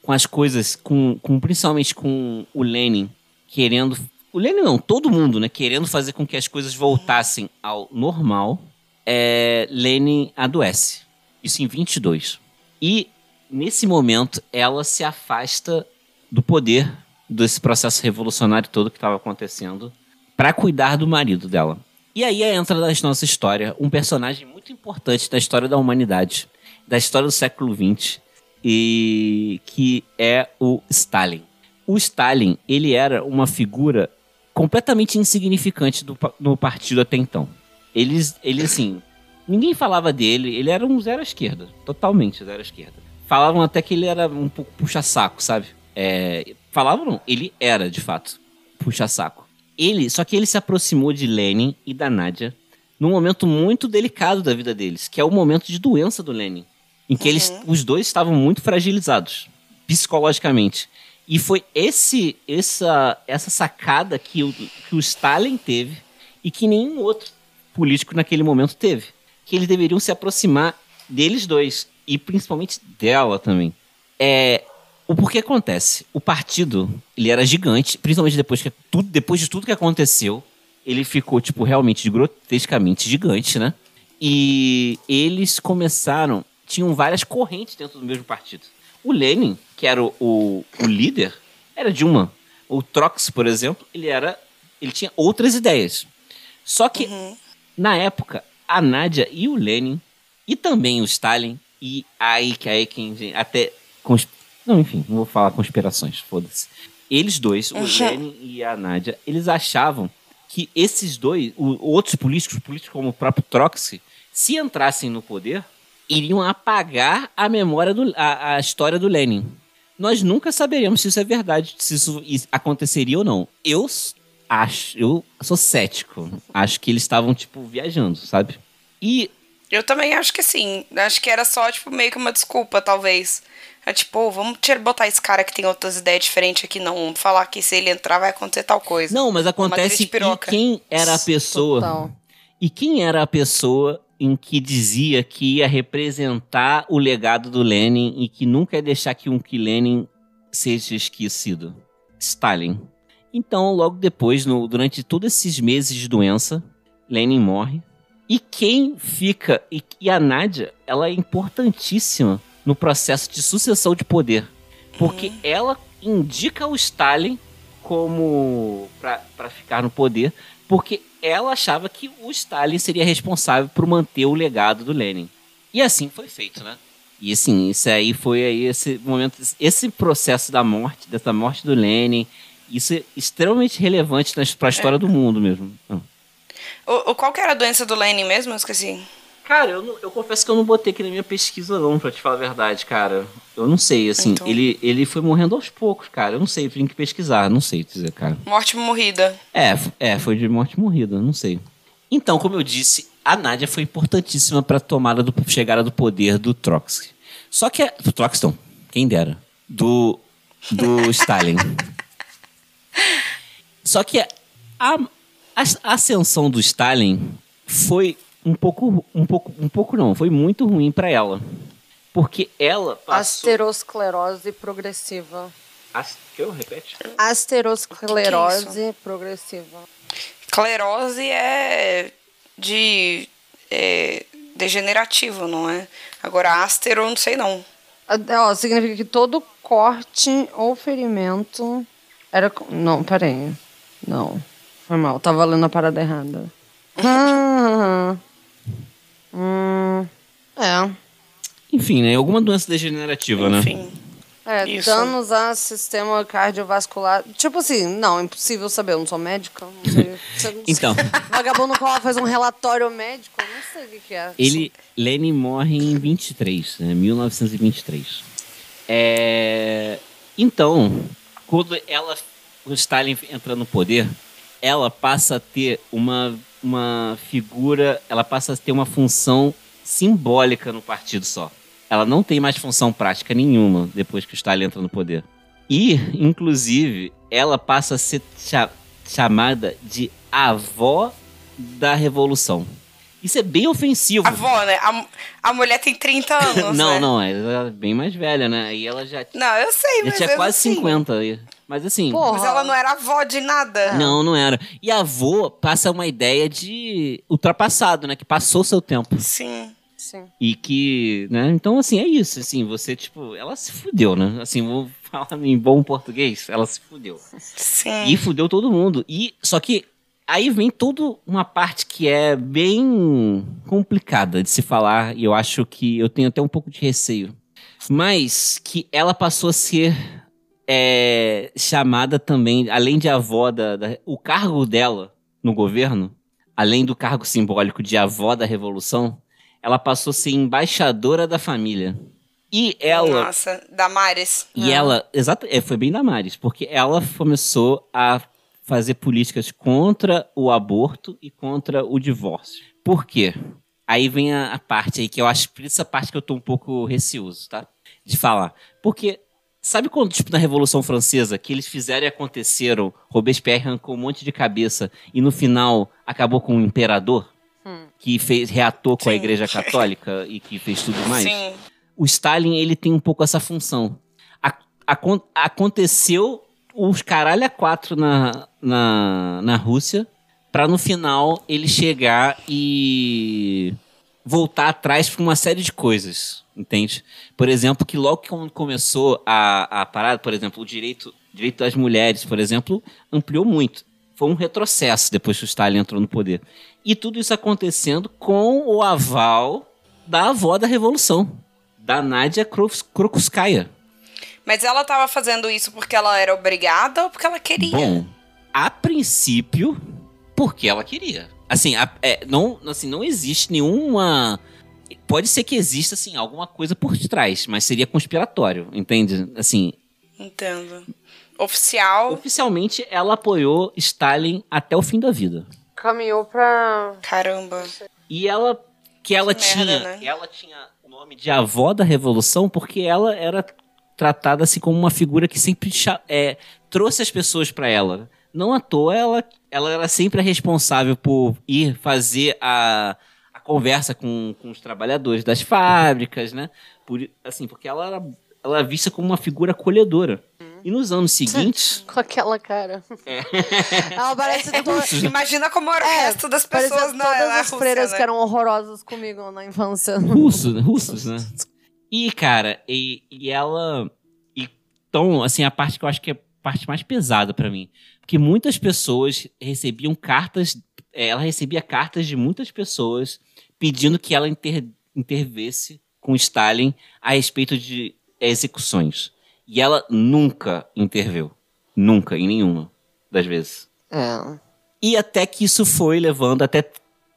com as coisas, com, com principalmente com o Lenin querendo. O Lenin não, todo mundo, né? Querendo fazer com que as coisas voltassem ao normal. É, Lenin adoece. Isso em 22. E nesse momento ela se afasta do poder desse processo revolucionário todo que estava acontecendo para cuidar do marido dela. E aí entra na nossa história um personagem muito importante da história da humanidade, da história do século XX, e que é o Stalin. O Stalin, ele era uma figura completamente insignificante do, no partido até então. Ele, ele assim, ninguém falava dele, ele era um zero à esquerda, totalmente zero à esquerda. Falavam até que ele era um pouco puxa-saco, sabe? É, falavam não, ele era, de fato, puxa-saco. Ele, só que ele se aproximou de Lenin e da Nádia num momento muito delicado da vida deles, que é o momento de doença do Lenin em que uhum. eles, os dois estavam muito fragilizados psicologicamente. E foi esse essa essa sacada que o, que o Stalin teve e que nenhum outro político naquele momento teve, que eles deveriam se aproximar deles dois e principalmente dela também. É o porquê acontece? O partido, ele era gigante, principalmente depois que tudo, depois de tudo que aconteceu, ele ficou tipo realmente grotescamente gigante, né? E eles começaram tinham várias correntes dentro do mesmo partido. O Lenin, que era o, o, o líder, era de uma. O Trotsky, por exemplo, ele era, ele tinha outras ideias. Só que uhum. na época, a Nádia e o Lenin e também o Stalin e aí que aí quem até consp... não, enfim, não vou falar conspirações, foda-se. Eles dois, o uhum. Lenin e a Nádia, eles achavam que esses dois, o, outros políticos, políticos como o próprio Trotsky, se entrassem no poder, iriam apagar a memória do a, a história do Lenin. Nós nunca saberíamos se isso é verdade, se isso aconteceria ou não. Eu acho, eu sou cético. Acho que eles estavam tipo viajando, sabe? E eu também acho que sim. Acho que era só tipo meio que uma desculpa, talvez. É tipo, vamos tirar, botar esse cara que tem outras ideias diferentes aqui, não. Falar que se ele entrar vai acontecer tal coisa. Não, mas acontece que quem era a pessoa. Total. E quem era a pessoa em que dizia que ia representar o legado do Lenin e que nunca ia deixar que um que Lenin seja esquecido. Stalin. Então, logo depois, no, durante todos esses meses de doença, Lenin morre. E quem fica. E, e a Nádia, ela é importantíssima no processo de sucessão de poder. Porque uhum. ela indica o Stalin como. para ficar no poder. Porque ela achava que o Stalin seria responsável por manter o legado do Lenin. E assim foi feito, né? E assim, isso aí foi aí esse momento, esse processo da morte, dessa morte do Lenin, isso é extremamente relevante para a história é. do mundo mesmo. O, o, qual que era a doença do Lenin mesmo? Eu esqueci. Cara, eu, não, eu confesso que eu não botei aqui na minha pesquisa, não, pra te falar a verdade, cara. Eu não sei, assim, então... ele, ele foi morrendo aos poucos, cara. Eu não sei, tenho que pesquisar, não sei dizer, cara. Morte morrida. É, é, foi de morte morrida, não sei. Então, como eu disse, a Nádia foi importantíssima pra tomada do chegada do poder do Trotsky. Só que. A, do Trotsky, não, quem dera. Do. Do Stalin. Só que a, a ascensão do Stalin foi um pouco, um pouco, um pouco não, foi muito ruim para ela. Porque ela passou... Asterosclerose progressiva. As... Que eu repete? Asterosclerose que que é progressiva. Esclerose é de é, degenerativo, não é? Agora, astero, não sei não. Ó, significa que todo corte ou ferimento era. Não, peraí. Não. Foi mal, tava lendo a parada errada. Ah, Hum, é. Enfim, né? Alguma doença degenerativa, né? Enfim. né? É, Isso. danos a sistema cardiovascular. Tipo assim, não, impossível saber, eu não sou médica. Não sei. então. Vagabundo faz um relatório médico, não sei o que é. Ele, Lenny morre em 23, né? 1923. É... Então, quando ela, o Stalin entra no poder, ela passa a ter uma uma figura, ela passa a ter uma função simbólica no partido só. Ela não tem mais função prática nenhuma depois que o Stalin entra no poder. E, inclusive, ela passa a ser chamada de avó da revolução. Isso é bem ofensivo. A avó, né? A, a mulher tem 30 anos. não, né? não, ela é bem mais velha, né? E ela já, Não, eu sei, já mas. tinha mesmo quase assim. 50 aí. Mas assim. Porra. Mas ela não era avó de nada. Não, não era. E avô passa uma ideia de ultrapassado, né? Que passou seu tempo. Sim. Sim. E que, né? Então, assim, é isso. Assim, você, tipo, ela se fudeu, né? Assim, vou falar em bom português, ela se fudeu. Sim. E fudeu todo mundo. E só que aí vem toda uma parte que é bem complicada de se falar e eu acho que eu tenho até um pouco de receio. Mas que ela passou a ser é, chamada também, além de avó da, da- o cargo dela no governo, além do cargo simbólico de avó da revolução, ela passou a ser embaixadora da família. E ela Nossa, Damares. e ela, exato, é, foi bem Damares, porque ela começou a fazer políticas contra o aborto e contra o divórcio. Por quê? Aí vem a, a parte aí que eu acho, essa parte que eu tô um pouco receoso, tá? De falar. Porque, sabe quando, tipo, na Revolução Francesa, que eles fizeram e aconteceram, Robespierre arrancou um monte de cabeça e no final acabou com o imperador? Hum. Que fez, reatou com a Sim. Igreja Católica e que fez tudo mais? Sim. o Stalin ele tem um pouco essa função. A- acon- aconteceu os caralho a quatro na, na, na Rússia para no final ele chegar e voltar atrás para uma série de coisas, entende? Por exemplo, que logo que começou a, a parada, por exemplo, o direito, direito das mulheres, por exemplo, ampliou muito. Foi um retrocesso depois que o Stalin entrou no poder. E tudo isso acontecendo com o aval da avó da Revolução, da Nadia Krok- Krokuskaya. Mas ela tava fazendo isso porque ela era obrigada ou porque ela queria? Bom, a princípio, porque ela queria. Assim, a- é, não, assim, não existe nenhuma. Pode ser que exista, assim, alguma coisa por trás, mas seria conspiratório, entende? Assim, Entendo. Oficial. oficialmente ela apoiou Stalin até o fim da vida. Caminhou pra. Caramba. E ela que ela Que tinha, merda, né? ela tinha o nome de avó da revolução porque ela era tratada assim como uma figura que sempre é, trouxe as pessoas para ela. Não à toa ela, ela era sempre a responsável por ir fazer a, a conversa com, com os trabalhadores das fábricas, né? Por, assim, porque ela era, ela era vista como uma figura acolhedora. E nos anos seguintes, Com aquela cara. Ela parece to... Imagina como era o É, resto das pessoas na, todas na as Rússia, freiras né? que eram horrorosas comigo na infância. russos, russos, né? E, cara, e, e ela. E, então, assim, a parte que eu acho que é a parte mais pesada pra mim. Porque muitas pessoas recebiam cartas. eh, Ela recebia cartas de muitas pessoas pedindo que ela inter, intervesse com Stalin a respeito de execuções. E ela nunca interveio. Nunca, em nenhuma das vezes. É. E até que isso foi levando até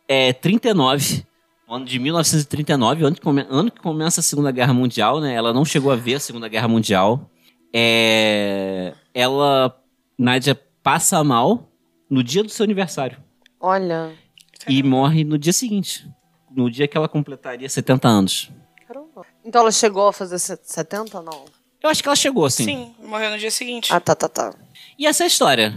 é, 39, o ano de 1939, ano que, come- ano que começa a Segunda Guerra Mundial, né? Ela não chegou a ver a Segunda Guerra Mundial. É, ela, Nádia, passa mal no dia do seu aniversário Olha. e morre no dia seguinte, no dia que ela completaria 70 anos. Caramba. Então ela chegou a fazer se- 70 não? Eu acho que ela chegou, assim. Sim, morreu no dia seguinte. Ah, tá, tá, tá. E essa é a história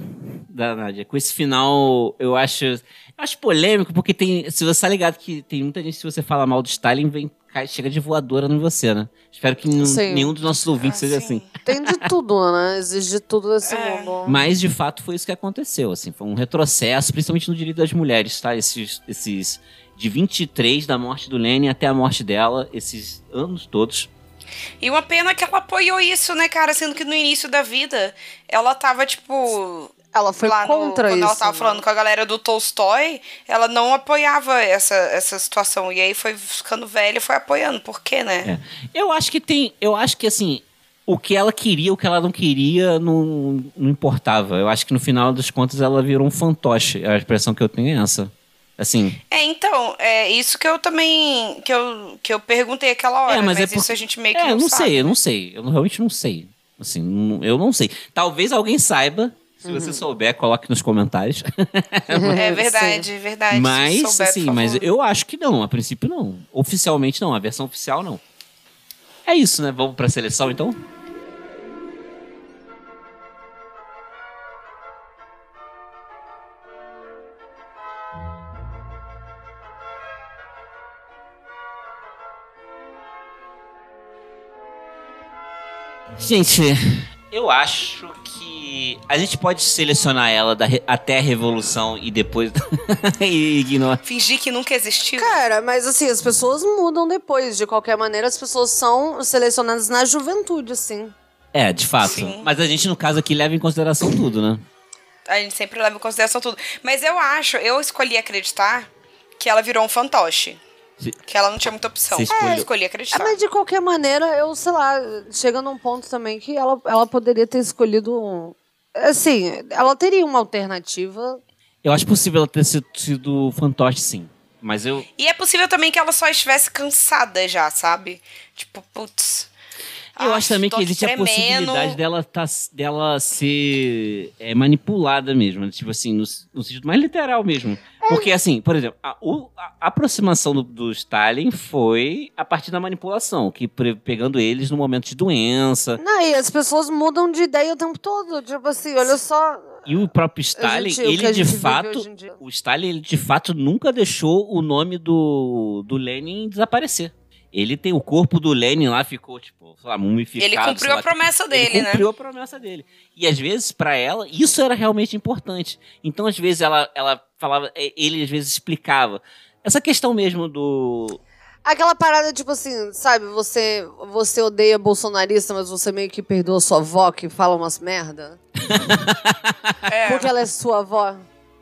da Nádia. Com esse final, eu acho, eu acho polêmico, porque tem. Se você tá ligado que tem muita gente, se você fala mal do Stalin, vem, cai- chega de voadora em você, né? Espero que nenhum, dos nossos ouvintes Ah, seja sim. assim. Tem de tudo, né? Exige de tudo desse É. mundo. Mas, de fato, foi isso que aconteceu. Assim, foi um retrocesso, principalmente no direito das mulheres, tá? Esses, esses de 23 da morte do Lenin até a morte dela, esses anos todos. E uma pena que ela apoiou isso, né, cara? Sendo que no início da vida ela tava, tipo. Ela foi lá no- contra quando isso. ela tava né? falando com a galera do Tolstói, ela não apoiava essa, essa situação. E aí foi ficando velha e foi apoiando. Por quê, né? É. Eu acho que tem. Eu acho que assim. O que ela queria, o que ela não queria, não, não importava. Eu acho que no final das contas ela virou um fantoche. A expressão que eu tenho é essa. Assim. É, então, é isso que eu também. que eu, que eu perguntei aquela hora. É, mas mas é isso porque- a gente meio que É, não, eu não sabe. sei, eu não sei. Eu não- realmente não sei. Assim, eu não sei. Talvez alguém saiba. Se uhum. você souber, coloque nos comentários. é verdade, sim. verdade. Mas, souber, sim, mas eu acho que não, a princípio não. Oficialmente não, a versão oficial não. É isso, né? Vamos para a seleção então? Gente, eu acho que a gente pode selecionar ela da re- até a Revolução e depois e ignorar. Fingir que nunca existiu. Cara, mas assim, as pessoas mudam depois. De qualquer maneira, as pessoas são selecionadas na juventude, assim. É, de fato. Sim. Mas a gente, no caso aqui, leva em consideração tudo, né? A gente sempre leva em consideração tudo. Mas eu acho, eu escolhi acreditar que ela virou um fantoche. Que ela não tinha muita opção. Você escolheu- Eu escolhi É, acreditar. mas de qualquer maneira, eu, sei lá, chega num ponto também que ela, ela poderia ter escolhido. um- Assim, ela teria uma alternativa. Eu acho possível ela ter sido, sido fantoche, sim. Mas eu. E é possível também que ela só estivesse cansada já, sabe? Tipo, putz. Eu ah, acho também que existe a tremendo. possibilidade dela, tá, dela ser é, manipulada mesmo. Tipo assim, no, no sentido mais literal mesmo. Porque, assim, por exemplo, a, o- a- a aproximação do, do Stalin foi a partir da manipulação, que pre- pegando eles no momento de doença. Não, e as pessoas mudam de ideia o tempo todo. Tipo assim, olha só. E o próprio Stalin, gente- a ele de fato. O Stalin, ele de fato nunca deixou o nome do, do Lenin desaparecer. Ele tem o corpo do Lenin lá, ficou, tipo, sei lá, mumificado. Ele cumpriu lá, a promessa dele, ele né? cumpriu a promessa dele. E às vezes, pra ela, isso era realmente importante. Então, às vezes, ela, ela falava, eh, ele às vezes explicava. Essa questão mesmo do. Aquela parada, tipo assim, sabe, você, você odeia bolsonarista, mas você meio que perdoa sua avó que fala umas merda. É. Porque ela é sua avó.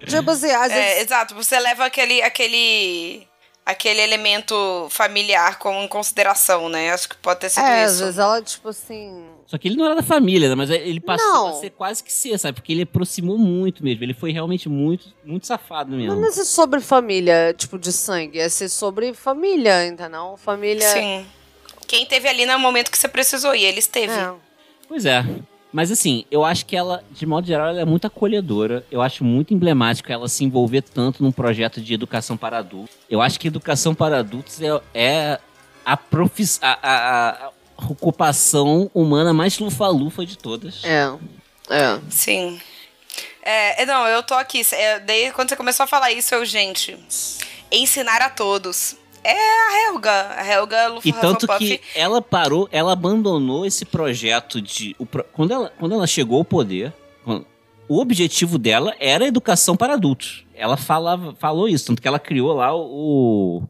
Tipo assim, às É, vezes. exato. Você leva aquele, aquele, aquele elemento familiar como em consideração, né? Acho que pode ter sido É, às isso. vezes ela, tipo assim. Só que ele não era da família, né? Mas ele passou Não. a ser quase que ser, sabe? Porque ele aproximou muito mesmo. Ele foi realmente muito, muito safado mesmo. Não é ser sobre família, tipo, de sangue, é ser sobre família, entendeu? Família. Sim. Quem teve ali no momento que você precisou e ele esteve. É. Pois é. Mas assim, eu acho que ela, de modo geral, ela é muito acolhedora. Eu acho muito emblemático ela se envolver tanto num projeto de educação para adultos. Eu acho que educação para adultos é, é a, profis, a, a- a ocupação humana mais lufa-lufa de todas. É. É. Sim. É, é, não, eu tô aqui. é, daí, quando você começou a falar isso, eu, gente, ensinar a todos. É a Helga. A Helga Lufa E tanto Hufflepuff. que ela parou, ela abandonou esse projeto de. o quando, ela, quando ela chegou ao poder, quando- o objetivo dela era educação para adultos. Ela falava, falou isso, tanto que ela criou lá o,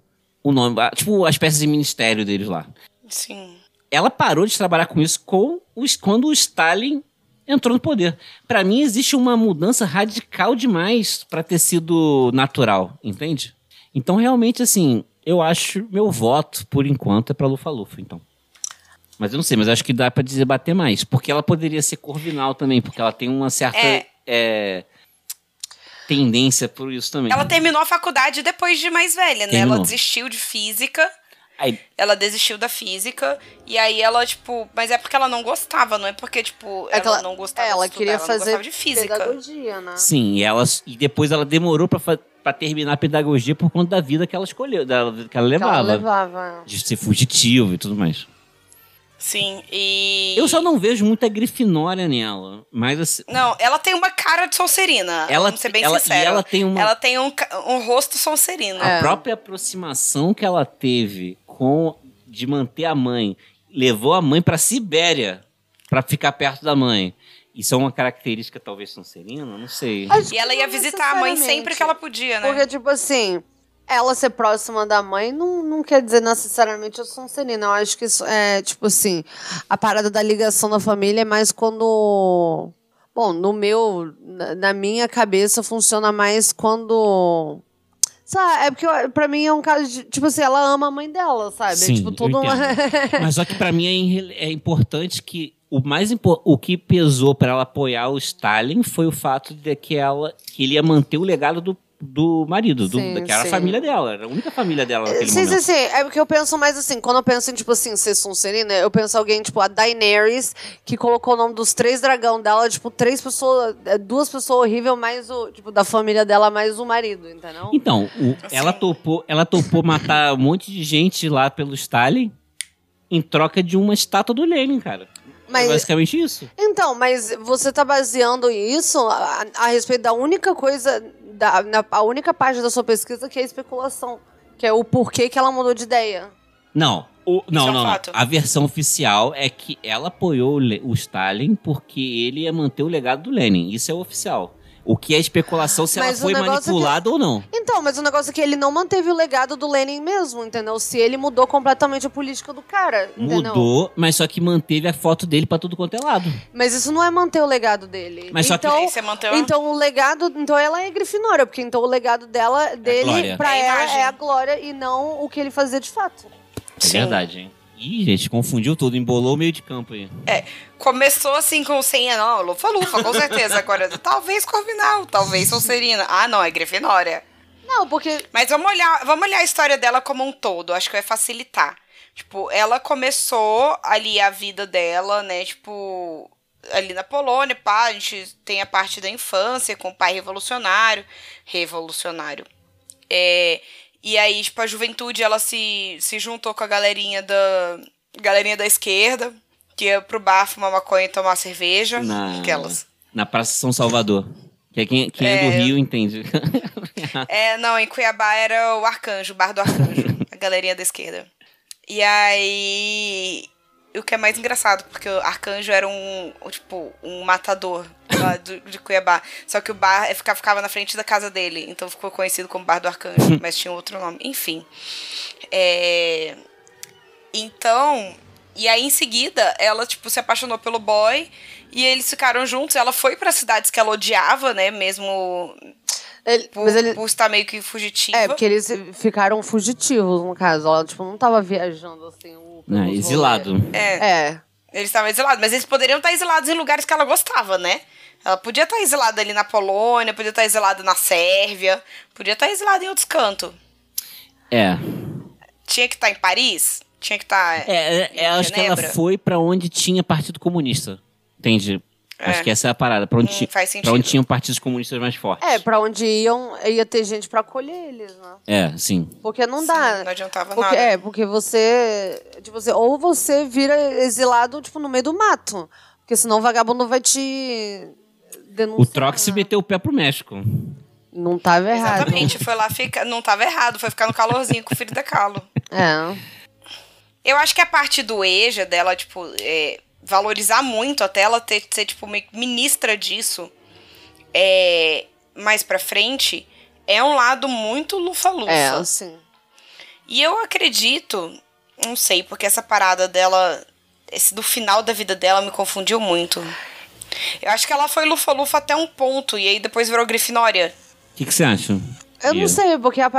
o nome, tipo a espécie de ministério deles lá. Sim. Ela parou de trabalhar com isso com os, quando o Stalin entrou no poder. Pra mim existe uma mudança radical demais pra ter sido natural, entende? Então realmente assim, eu acho meu voto por enquanto é pra Lufa Lufa, então. Mas eu não sei, mas acho que dá pra dizer bater mais, porque ela poderia ser corvinal também, porque ela tem uma certa É. é, tendência por isso também. Ela terminou a faculdade depois de mais velha, né? Terminou. Ela desistiu de física. Aí, Ela desistiu da física. E aí ela, tipo. Mas é porque ela não gostava, não é porque, tipo, É que ela, não gostava ela de queria estudar, ela não fazer gostava de física. pedagogia, né? Sim, e, ela, e depois ela demorou pra, pra terminar a pedagogia por conta da vida que ela escolheu, da, que ela Que ela levava. levava. De ser fugitivo e tudo mais. Sim, e. Eu só não vejo muita grifinória nela. Mas assim. Não, ela tem uma cara de Sonserina. Ela- vamos ser bem ela- sincero. ela tem uma- Ela tem um, um rosto Sonserino. A É. própria aproximação que ela teve com de manter a mãe levou a mãe pra Sibéria pra ficar perto da mãe. Isso é uma característica talvez sonserina, não sei. Acho E ela ia visitar a mãe sempre que ela podia, né? Porque, tipo assim, ela ser próxima da mãe não, não quer dizer necessariamente a Sonserina. Eu acho que isso é, tipo assim, a parada da ligação da família é mais quando. Bom, no meu, na minha cabeça, funciona mais quando. Sabe, é porque eu- pra mim é um caso de. Tipo assim, ela ama a mãe dela, sabe? Sim, é, tipo, todo uma. Mas só que pra mim é, é importante que o mais impo- o que pesou pra ela apoiar o Stalin foi o fato de que ela que ele ia manter o legado do, do marido, do, Sim, que era sim. a família dela, era a única família dela naquele Sim, momento. sim, sim. É porque eu penso mais assim, quando eu penso em, tipo assim, ser Sonserina, eu penso alguém, tipo, a Daenerys, que colocou o nome dos três dragão dela, tipo, três pessoas, é, duas pessoas horríveis, mais o, tipo, da família dela, mais o marido, entendeu? Então, o- ela topou, ela topou matar um monte de gente lá pelo Stalin em troca de uma estátua do Lenin, cara. Mas- É basicamente isso. Então, mas você tá baseando isso a, a respeito da única coisa, da, na, a única parte da sua pesquisa que é a especulação, que é o porquê que ela mudou de ideia. Não, o, não, é um não. A versão oficial é que ela apoiou o, o Stalin porque ele ia manter o legado do Lenin. Isso é o oficial. O que é especulação se Mas ela foi é que- manipulada ou não. Então, mas o negócio é que ele não manteve o legado do Lenin mesmo, entendeu? Se ele mudou completamente a política do cara, entendeu? Mudou, mas só que manteve a foto dele pra tudo quanto é lado. Mas isso não é manter o legado dele. Mas só que- então, Aí você manteve- então o legado, então ela é Grifinória, porque então o legado dela, dele, glória. pra É ela imagem. é a glória e não o que ele fazia de fato. É Sim. verdade, hein? Ih, gente, confundiu tudo, embolou o meio de campo aí. Começou assim com senha, não, Lufa-Lufa, com certeza. Agora, talvez Corvinal, talvez Sonserina. Ah, não, é Grifinória. Não, porque Mas vamos olhar, vamos olhar a história dela como um todo. Acho que vai facilitar. Tipo, ela começou ali a vida dela, né? Tipo, ali na Polônia, pá, a gente tem a parte da infância com o pai revolucionário. Revolucionário. É, e aí, tipo, a juventude, ela se, se juntou com a galerinha da. Galerinha da esquerda, que ia pro bar fumar maconha e tomar cerveja. Na, Aquelas. na Praça São Salvador. Que é quem, quem é, do É. Rio entende. É, não, em Cuiabá era o Arcanjo, o bar do Arcanjo, a galerinha da esquerda. E aí. O que é mais engraçado, porque o Arcanjo era um, tipo, um matador lá do- de Cuiabá. Só que o bar é, ficava, ficava na frente da casa dele, então ficou conhecido como Bar do Arcanjo, mas tinha outro nome. Enfim. É, Então. E aí, em seguida, ela, tipo, se apaixonou pelo boy. E eles ficaram juntos. Ela foi para cidades que ela odiava, né? Mesmo ele, por, mas ele por estar meio que fugitiva. é porque eles ficaram fugitivos no caso. Ela tipo não tava viajando assim, o- Não, pelos exilado. É, É. eles estavam exilados, mas eles poderiam estar exilados em lugares que ela gostava, né? Ela podia estar exilada ali na Polônia, podia estar exilada na Sérvia, podia estar exilada em outros cantos. É. Tinha que estar em Paris? Tinha que estar. É, é, em acho que ela foi pra onde tinha Partido Comunista. Entende? É. Acho que essa é a parada. Pra onde, Hum, faz pra onde sentido. tinham partidos comunistas mais fortes. É, pra onde iam, ia ter gente pra acolher eles, né? É, sim. Porque não Sim, dá. não adiantava porque, nada. É, porque você, tipo assim, ou você vira exilado, tipo, no meio do mato. Porque senão o vagabundo vai te denunciar. O Trox se né? meteu o pé pro México. Não tava errado. Exatamente, foi lá ficar. Não tava errado, foi ficar no calorzinho com o filho da Calo. É. Eu acho que a parte do EJA dela, tipo, é, valorizar muito até ela ter, ser, tipo, ministra disso é, mais pra frente, é um lado muito lufa-lufa. É, assim. E eu acredito, não sei, porque essa parada dela, esse do final da vida dela me confundiu muito. Eu acho que ela foi lufa-lufa até um ponto, e aí depois virou Grifinória. O que você acha? Eu não sei, porque a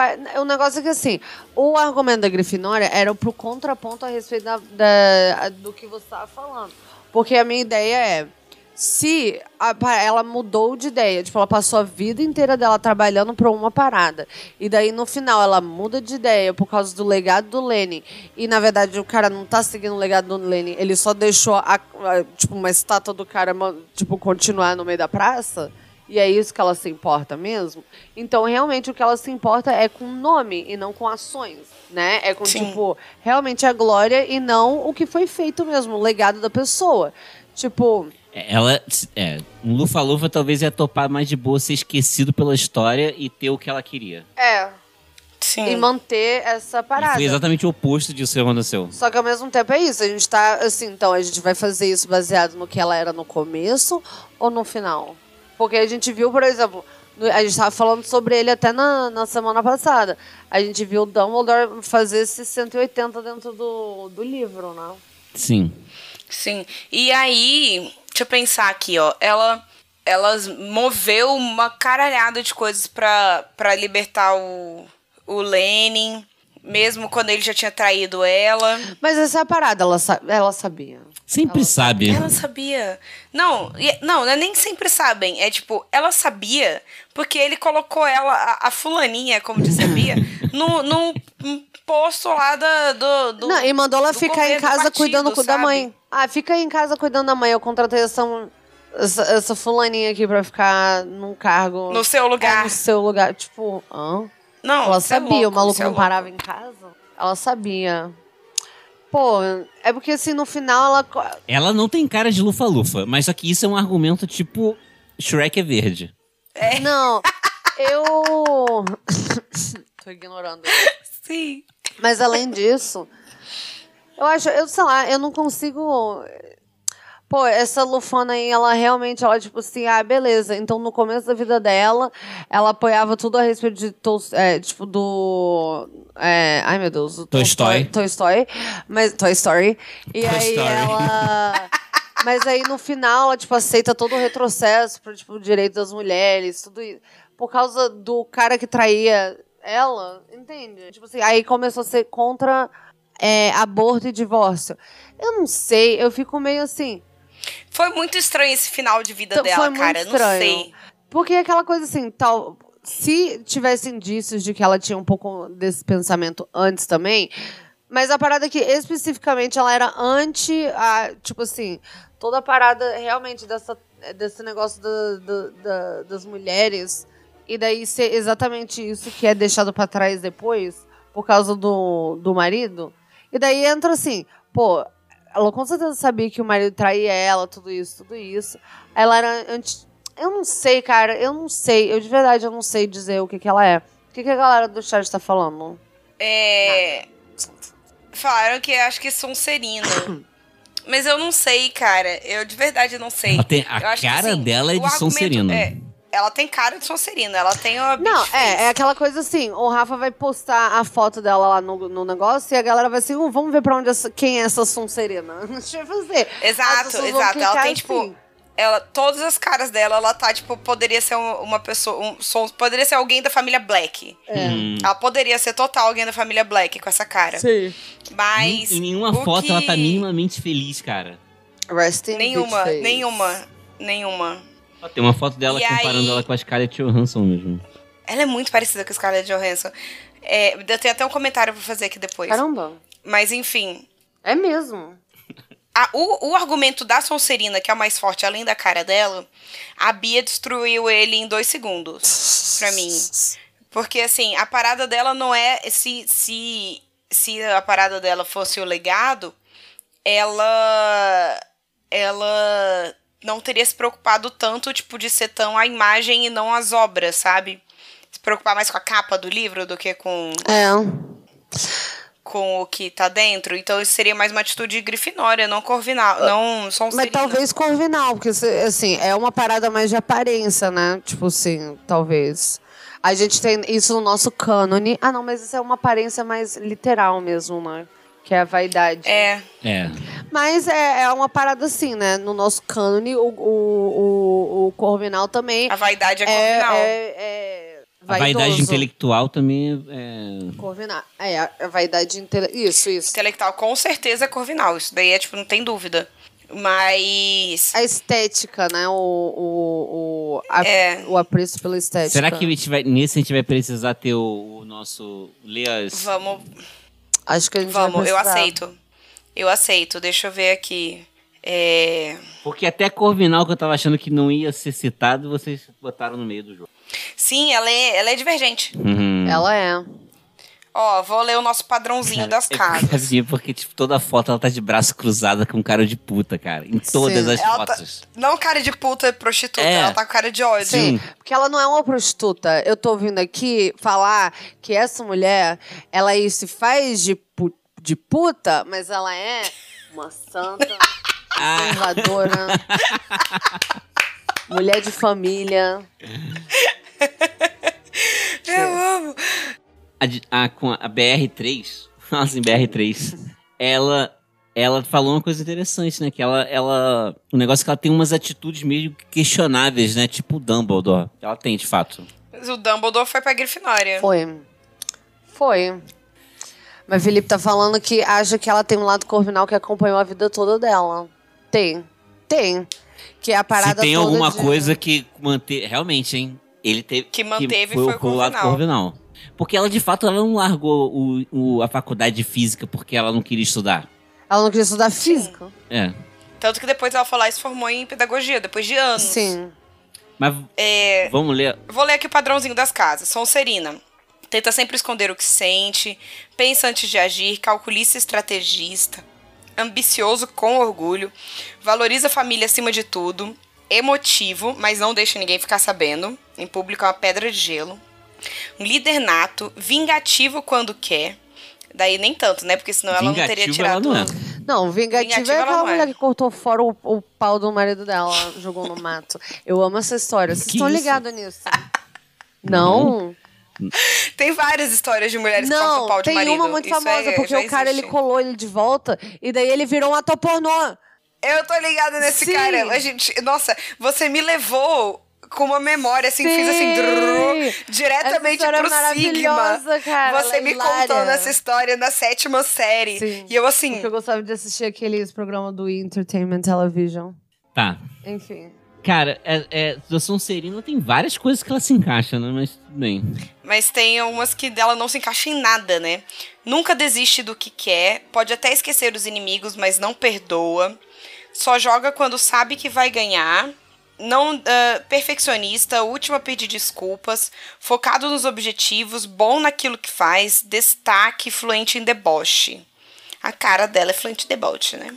o negócio é que assim, o argumento da Grifinória era pro contraponto a respeito da, da- do que você estava falando. Porque a minha ideia é, se a ela mudou de ideia, tipo, ela passou a vida inteira dela trabalhando pra uma parada, e daí no final ela muda de ideia por causa do legado do Lenin, e na verdade o cara não tá seguindo o legado do Lenin, ele só deixou a, a- tipo, uma estátua do cara, tipo, continuar no meio da praça, e é isso que ela se importa mesmo. Então, realmente, o que ela se importa é com nome e não com ações, né? É com, Sim. tipo, realmente a glória e não o que foi feito mesmo, o legado da pessoa. Tipo, É, Ela, é, um Lufa-Lufa talvez ia topar mais de boa ser esquecido pela história e ter o que ela queria. é. Sim. E manter essa E parada. foi exatamente o oposto disso que aconteceu. Só que ao mesmo tempo é isso. A gente tá, assim, então, a gente vai fazer isso baseado no que ela era no começo ou no final? Porque a gente viu, por exemplo, a gente tava falando sobre ele até na, na semana passada. A gente viu o Dumbledore fazer esse 180 dentro do, do livro, né? Sim. Sim. E aí, deixa eu pensar aqui, ó. Ela, ela moveu uma caralhada de coisas pra, pra libertar o, o Lenin, mesmo quando ele já tinha traído ela. Mas essa é a parada, ela, sa- ela sabia. Sempre sabe. Ela sabia. Não, não, não é nem sempre sabem. É tipo, ela sabia porque ele colocou ela, a, a fulaninha, como disse a Bia, no, num um posto lá da, do, do. Não, e mandou ela ficar em casa partido, cuidando da sabe? mãe. Ah, fica aí em casa cuidando da mãe. Eu contratei essa, essa, essa fulaninha aqui pra ficar num cargo. No seu lugar. É, no seu lugar. Tipo, hã? Não, Ela é sabia, louco, o maluco é não louco. parava em casa. Ela sabia. Pô, é porque assim, no final ela. Ela não tem cara de Lufa-Lufa, mas só que isso é um argumento tipo Shrek é verde. Não, eu. Tô ignorando. Sim. Mas além disso, Eu acho, eu sei lá, eu não consigo. Pô, essa Lufana aí, ela realmente, ela, tipo assim, ah, beleza. Então, no começo da vida dela, ela apoiava tudo a respeito de, é, tipo, do... É, ai, meu Deus. Toy Story. Toy Story. Mas, Toy Story. E Toy aí, Story. ela... Mas aí, no final, ela, tipo, aceita todo o retrocesso pro, tipo, direito das mulheres, tudo isso. Por causa do cara que traía ela, entende? Tipo assim, aí começou a ser contra é, aborto e divórcio. Eu não sei, eu fico meio assim... Foi muito estranho esse final de vida Então, dela, cara. Não estranho. sei. Porque é aquela coisa assim, tal. Se tivesse indícios de que ela tinha um pouco desse pensamento antes também. Mas a parada é que especificamente ela era anti a. Tipo assim, toda a parada realmente dessa, desse negócio da- da- da- das mulheres. E daí ser exatamente isso que é deixado pra trás depois, por causa do, do marido. E daí entra assim, pô, ela com certeza sabia que o marido traía ela, tudo isso, tudo isso. Ela era anti. Eu não sei, cara, eu não sei. Eu de verdade eu não sei dizer o que, que ela é. O que, que a galera do chat tá falando? É. Falaram que acho que Sonserina. Mas eu não sei, cara. Eu de verdade não sei. Ela tem- Eu a acho que, cara assim, dela é de Sonserina. é, ela tem cara de Sonserina. Ela tem uma. Não, é, é aquela coisa assim, o Rafa vai postar a foto dela lá no, no negócio e a galera vai assim, "Uh, vamos ver pra onde essa, quem é essa Sonserina. Deixa eu fazer. Exato, exato. Ela tem, tipo. assim. Ela, todas as caras dela, ela tá, tipo, poderia ser um- uma pessoa. Um, som- poderia ser alguém da família Black. Hum. Ela poderia ser total alguém da família Black com essa cara. Sim. Mas. Em nenhuma foto que- ela tá minimamente feliz, cara. Resting Nenhuma, bitch face. nenhuma. Nenhuma. Tem uma foto dela E comparando aí- ela com a Scarlett Johansson mesmo. Ela é muito parecida com a Scarlett Johansson. É, eu tenho até um comentário pra fazer aqui depois. Caramba. Mas enfim. É mesmo. a- o, o argumento da Sonserina, que é o mais forte, além da cara dela, a Bia destruiu ele em dois segundos. Pra mim. Porque, assim, a parada dela não é. Se, se, se a parada dela fosse o legado, ela. Ela não teria se preocupado tanto, tipo, de ser tão a imagem e não as obras, sabe? Se preocupar mais com a capa do livro do que com, É. com o que tá dentro. Então isso seria mais uma atitude grifinória, não corvinal. Não Sonserina. Mas talvez Corvinal, porque assim, é uma parada mais de aparência, né? Tipo assim, talvez. A gente tem isso no nosso cânone. Ah, não, mas isso é uma aparência mais literal mesmo, né? Que é a vaidade. É. É. Mas é, é uma parada assim, né? No nosso cânone, o, o, o, o Corvinal também A vaidade é é, corvinal. é, é A vaidade intelectual também é. Corvinal. É, a a vaidade intelectual. Isso, isso. Intelectual com certeza é corvinal. Isso daí é, tipo, não tem dúvida. Mas. A estética, né? O, o, o, a- É. o apreço pela estética. Será que a gente vai, nesse a gente vai precisar ter o, o nosso. Ler as. Vamos, Acho que a gente vai vamos, eu aceito. Eu aceito. Deixa eu ver aqui. É. Porque até Corvinal, que eu tava achando que não ia ser citado, vocês botaram no meio do jogo. Sim, ela é, ela é divergente. Uhum. Ela é. Ó, vou ler o nosso padrãozinho das É casas. porque, porque, tipo, toda foto ela tá de braço cruzado com cara de puta, cara. Em todas Sim. as Ela tá- fotos. Não cara de puta e prostituta, É. ela tá com cara de ódio. Sim, porque ela não é uma prostituta. Eu tô ouvindo aqui falar que essa mulher, ela aí se faz de, pu- de puta, mas ela é uma santa, conservadora, mulher de família. Eu amo. A, a- com a BR3, assim, BR3, ela, ela falou uma coisa interessante, né? Que ela, ela. O negócio é que ela tem umas atitudes meio questionáveis, né? Tipo o Dumbledore. Ela tem, de fato. Mas O Dumbledore foi pra Grifinória. Foi. Foi. Mas Felipe tá falando que acha que ela tem um lado corvinal que acompanhou a vida toda dela. Tem. Tem. Que é a parada Se tem toda alguma de- coisa que manter. Realmente, hein? Ele teve. Que manteve foi, foi o o lado Corvinal. Porque ela, de fato, ela não largou o, o- a faculdade de física porque ela não queria estudar. Ela não queria estudar física. É. Tanto que depois ela lá e se formou em pedagogia, depois de anos. Sim. Mas É, vamos ler. Vou ler aqui o padrãozinho das casas. Sonserina. Tenta sempre esconder o que sente, pensa antes de agir, calculista e estrategista, ambicioso com orgulho, valoriza a família acima de tudo, emotivo, mas não deixa ninguém ficar sabendo, em público é uma pedra de gelo, um líder nato, vingativo quando quer, Daí nem tanto, né? Porque senão ela não teria tirado. ela não é. Não, vingativa, Vingativa é ela aquela não é. mulher que cortou fora o, o pau do marido dela, jogou no mato. Eu amo essa história. Vocês estão ligados nisso? Não? Tem várias histórias de mulheres que cortam o Não, pau de tem marido. uma muito Isso famosa, é- porque o cara ele existe. colou ele de volta e daí ele virou um ator pornô. Eu tô ligada nesse Sim. cara. Mas, gente, nossa, você me levou com uma memória, assim, fiz assim, Sim. drrr, diretamente história é pro Sigma. maravilhosa, cara, Você é me hilária. contando essa história na sétima série. Sim. E eu assim, Porque eu gostava de assistir aqueles programas do Entertainment Television. Tá. Enfim. Cara, é, é, a Sonserina tem várias coisas que ela se encaixa, né? Mas tudo bem. Mas tem umas que dela não se encaixa em nada, né? Nunca desiste do que quer, pode até esquecer os inimigos, mas não perdoa. Só joga quando sabe que vai ganhar. Não ah, perfeccionista, última a pedir desculpas, focado nos objetivos, bom naquilo que faz, destaque, fluente em deboche. A cara dela é fluente em deboche, né?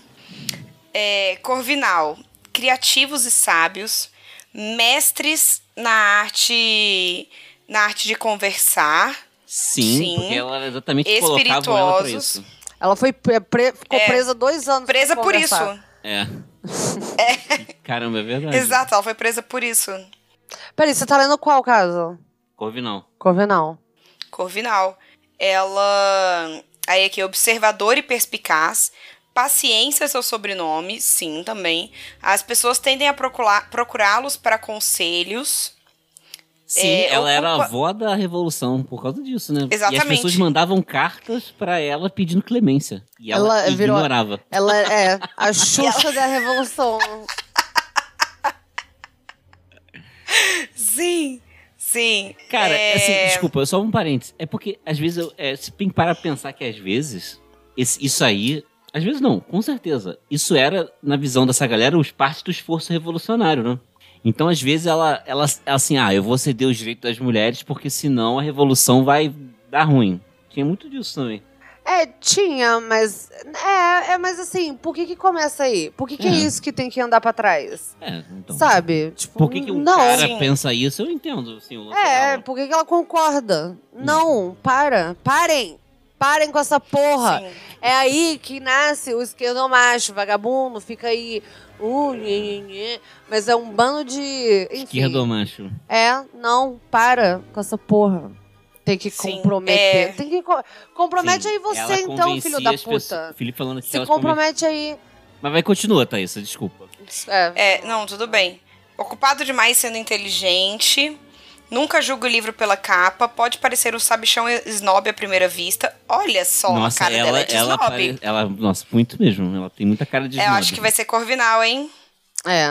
É, Corvinal, criativos e sábios, mestres na arte na arte de conversar, Sim, Sim. porque ela exatamente colocavam ela pra Espirituosos. isso. Ela foi pre- pre- ficou É. presa dois anos. presa por isso. Conversar. É. Caramba, é verdade. Exato, ela foi presa por isso. Peraí, você tá lendo qual caso? Corvinal. Corvinal. Corvinal. Ela. Aí aqui, observador e perspicaz. Paciência é seu sobrenome, sim, também. As pessoas tendem a procurar- procurá-los para conselhos. Sim, É, ela era a avó da Revolução por causa disso, né? E as Exatamente. pessoas mandavam cartas pra ela pedindo clemência. E ela, Ela virou- ignorava. Ela é a Xuxa da Revolução. Sim, sim. Cara, É, assim, desculpa, só um parênteses. É porque, às vezes, eu, é, você tem que parar pra pensar que, às vezes, esse- isso aí. Às vezes não, com certeza. Isso era, na visão dessa galera, os parte do esforço revolucionário, né? Então, às vezes, ela, ela, assim, ah, eu vou ceder os direitos das mulheres, porque senão a revolução vai dar ruim. Tinha muito disso também. É, tinha, mas. É, é mas assim, por que que começa aí? Por que que é, É. isso que tem que andar pra trás? É, então. Sabe? Tipo, Por que, que um não. cara Sim. pensa isso? Eu entendo, assim, o É, dela. por que que ela concorda? Não, para. Parem. Parem com essa porra. sim. É aí que nasce o esquerdomacho, vagabundo, fica aí. Uh, nhê, nhê, nhê. Mas é um bando de. Enfim, Esquerdo macho. É, não, para com essa porra. Tem que Sim, comprometer. é. Tem que. co- Compromete Sim, aí você, então, filho da pessoas- puta. Felipe falando que Se compromete aí. Mas vai, continua, Thaís, desculpa. É. É, não, tudo bem. Ocupado demais sendo inteligente. Nunca julga o livro pela capa. Pode parecer um sabichão snob à primeira vista. Olha só, nossa, a cara ela, dela é de ela, snob. pare- ela, nossa, muito mesmo. Ela tem muita cara de É, eu snob. acho que vai ser Corvinal, hein? É.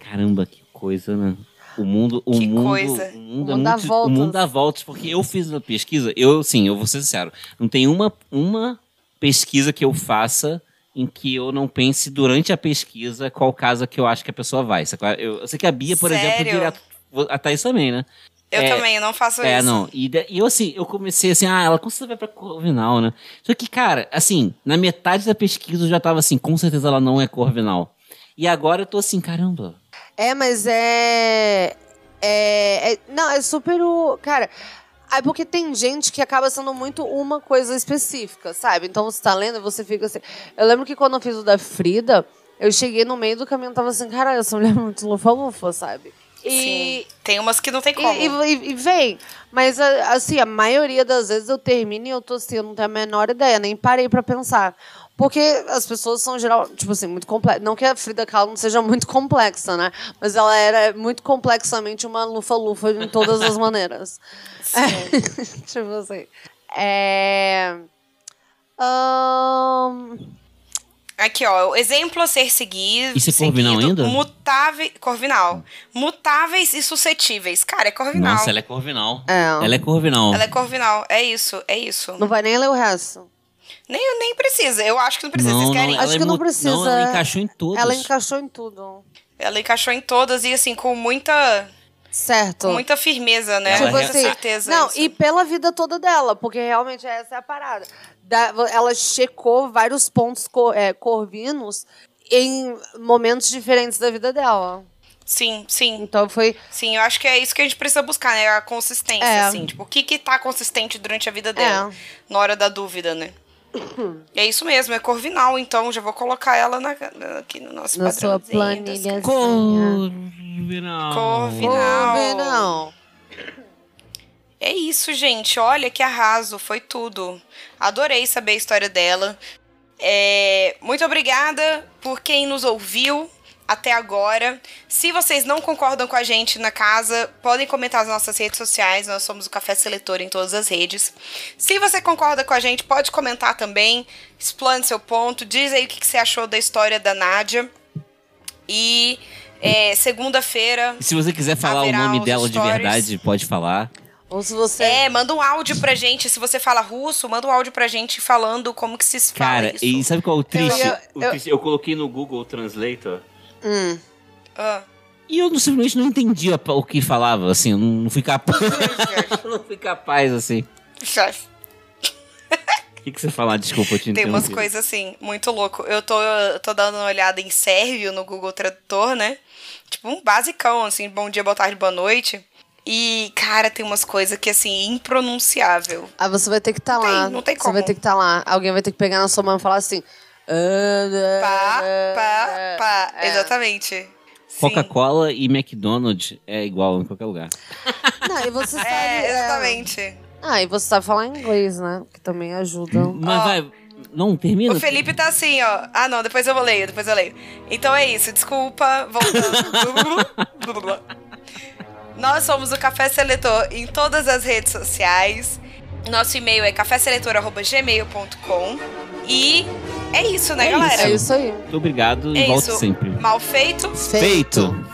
Caramba, que coisa, né? O mundo, o Que mundo, coisa. o mundo, O é mundo dá muito, o voltas. mundo dá voltas, porque eu fiz uma pesquisa, eu, sim, eu vou ser sincero, não tem uma, uma pesquisa que eu faça em que eu não pense durante a pesquisa qual casa que eu acho que a pessoa vai. Eu, eu sei que a Bia, por exemplo, Sério? direto, a Thaís também, né? Eu É, também, eu não faço É, isso. não. E, e eu, assim, eu comecei assim, ah, ela com certeza vai pra Corvinal, né? Só que, cara, assim, na metade da pesquisa eu já tava assim, com certeza ela não é Corvinal. E agora eu tô assim, caramba. É, mas é. É. é- não, é super o. Cara. É porque tem gente que acaba sendo muito uma coisa específica, sabe? Então você tá lendo e você fica assim. Eu lembro que quando eu fiz o da Frida, eu cheguei no meio do caminho e tava assim, caralho, essa mulher é muito lufa-lufa, sabe? E, Sim. Tem umas que não tem como. E, e- e vem. Mas, a- assim, a maioria das vezes eu termino e eu tô assim, eu não tenho a menor ideia, nem parei pra pensar. Porque as pessoas são, geral, tipo assim, muito complexas. Não que a Frida Kahlo não seja muito complexa, né? Mas ela era muito complexamente uma lufa-lufa em todas as maneiras. tipo assim. É. ahn, Aqui, ó, o exemplo a ser seguido. Isso é Corvinal ainda? Mutáveis. Corvinal. Mutáveis e suscetíveis. Cara, é Corvinal. Nossa, ela é Corvinal. É. Ela é Corvinal. Ela é Corvinal. É isso, é isso. não vai nem ler o resto. Nem, nem precisa. Eu acho que não precisa. Não, Vocês não, querem? Acho é que não mu- precisa. Não, ela encaixou em todas. Ela encaixou em tudo. Ela encaixou em todas e, assim, com muita, Certo. com muita firmeza, né? Tipo assim, certeza. não, isso. e pela vida toda dela, porque realmente essa é a parada. Da- ela checou vários pontos co- é, corvinos em momentos diferentes da vida dela. Sim, sim. Então foi. Sim, eu acho que é isso que a gente precisa buscar, né? A consistência, É. assim. Tipo, o que que tá consistente durante a vida dela? Na hora da dúvida, né? É isso mesmo, é Corvinal, então já vou colocar ela na- aqui no nosso Na sua das planilha. Corvinal. Corvinal. Corvinal. É isso, gente. Olha que arraso, foi tudo. Adorei saber a história dela. É, Muito obrigada por quem nos ouviu até agora. Se vocês não concordam com a gente na casa, podem comentar nas nossas redes sociais. Nós somos o Café Seletor em todas as redes. Se você concorda com a gente, pode comentar também. Explane seu ponto. Diz aí o que você achou da história da Nádia. E é, segunda-feira. Se você quiser falar o nome dela de stories. verdade, pode falar. Ou se você. É, manda um áudio pra gente. Se você fala russo, manda um áudio pra gente falando como que se fala Cara, isso. e sabe qual é o triste? ia- O Eu- triste- Eu coloquei no Google Translator. Hum. Ah. E eu não- simplesmente não entendi o que falava, assim, eu não, fui capaz. eu não fui capaz, assim. O que, que você fala? Desculpa, eu te Tem umas coisas assim, muito louco. Eu tô, eu tô dando uma olhada em sérvio no Google Tradutor, né? Tipo, um basicão, assim, bom dia, boa tarde, boa noite. E, cara, tem umas coisas que, assim, impronunciável. Aí você vai ter que estar tem- lá. não tem Você como. vai ter que estar lá. Alguém vai ter que pegar na sua mão e falar assim. "Ah, Pá, ah, pá, ah". pá. É. Exatamente. Coca-Cola e McDonald's é igual em qualquer lugar. Não, e você sabe. É, é. exatamente. Ah, e você sabe falar inglês, né? Que também ajuda. Mas Ó. vai. Não, termina. O Felipe tá assim, ó. Ah, não, depois eu vou ler, depois eu leio. Então é isso, desculpa, voltando. Nós somos o Café Seletor em todas as redes sociais. Nosso e-mail é caféseletor.gmail.com. E é isso, né, É galera? É isso aí. Muito obrigado e É volte isso. sempre. Mal feito. Feito.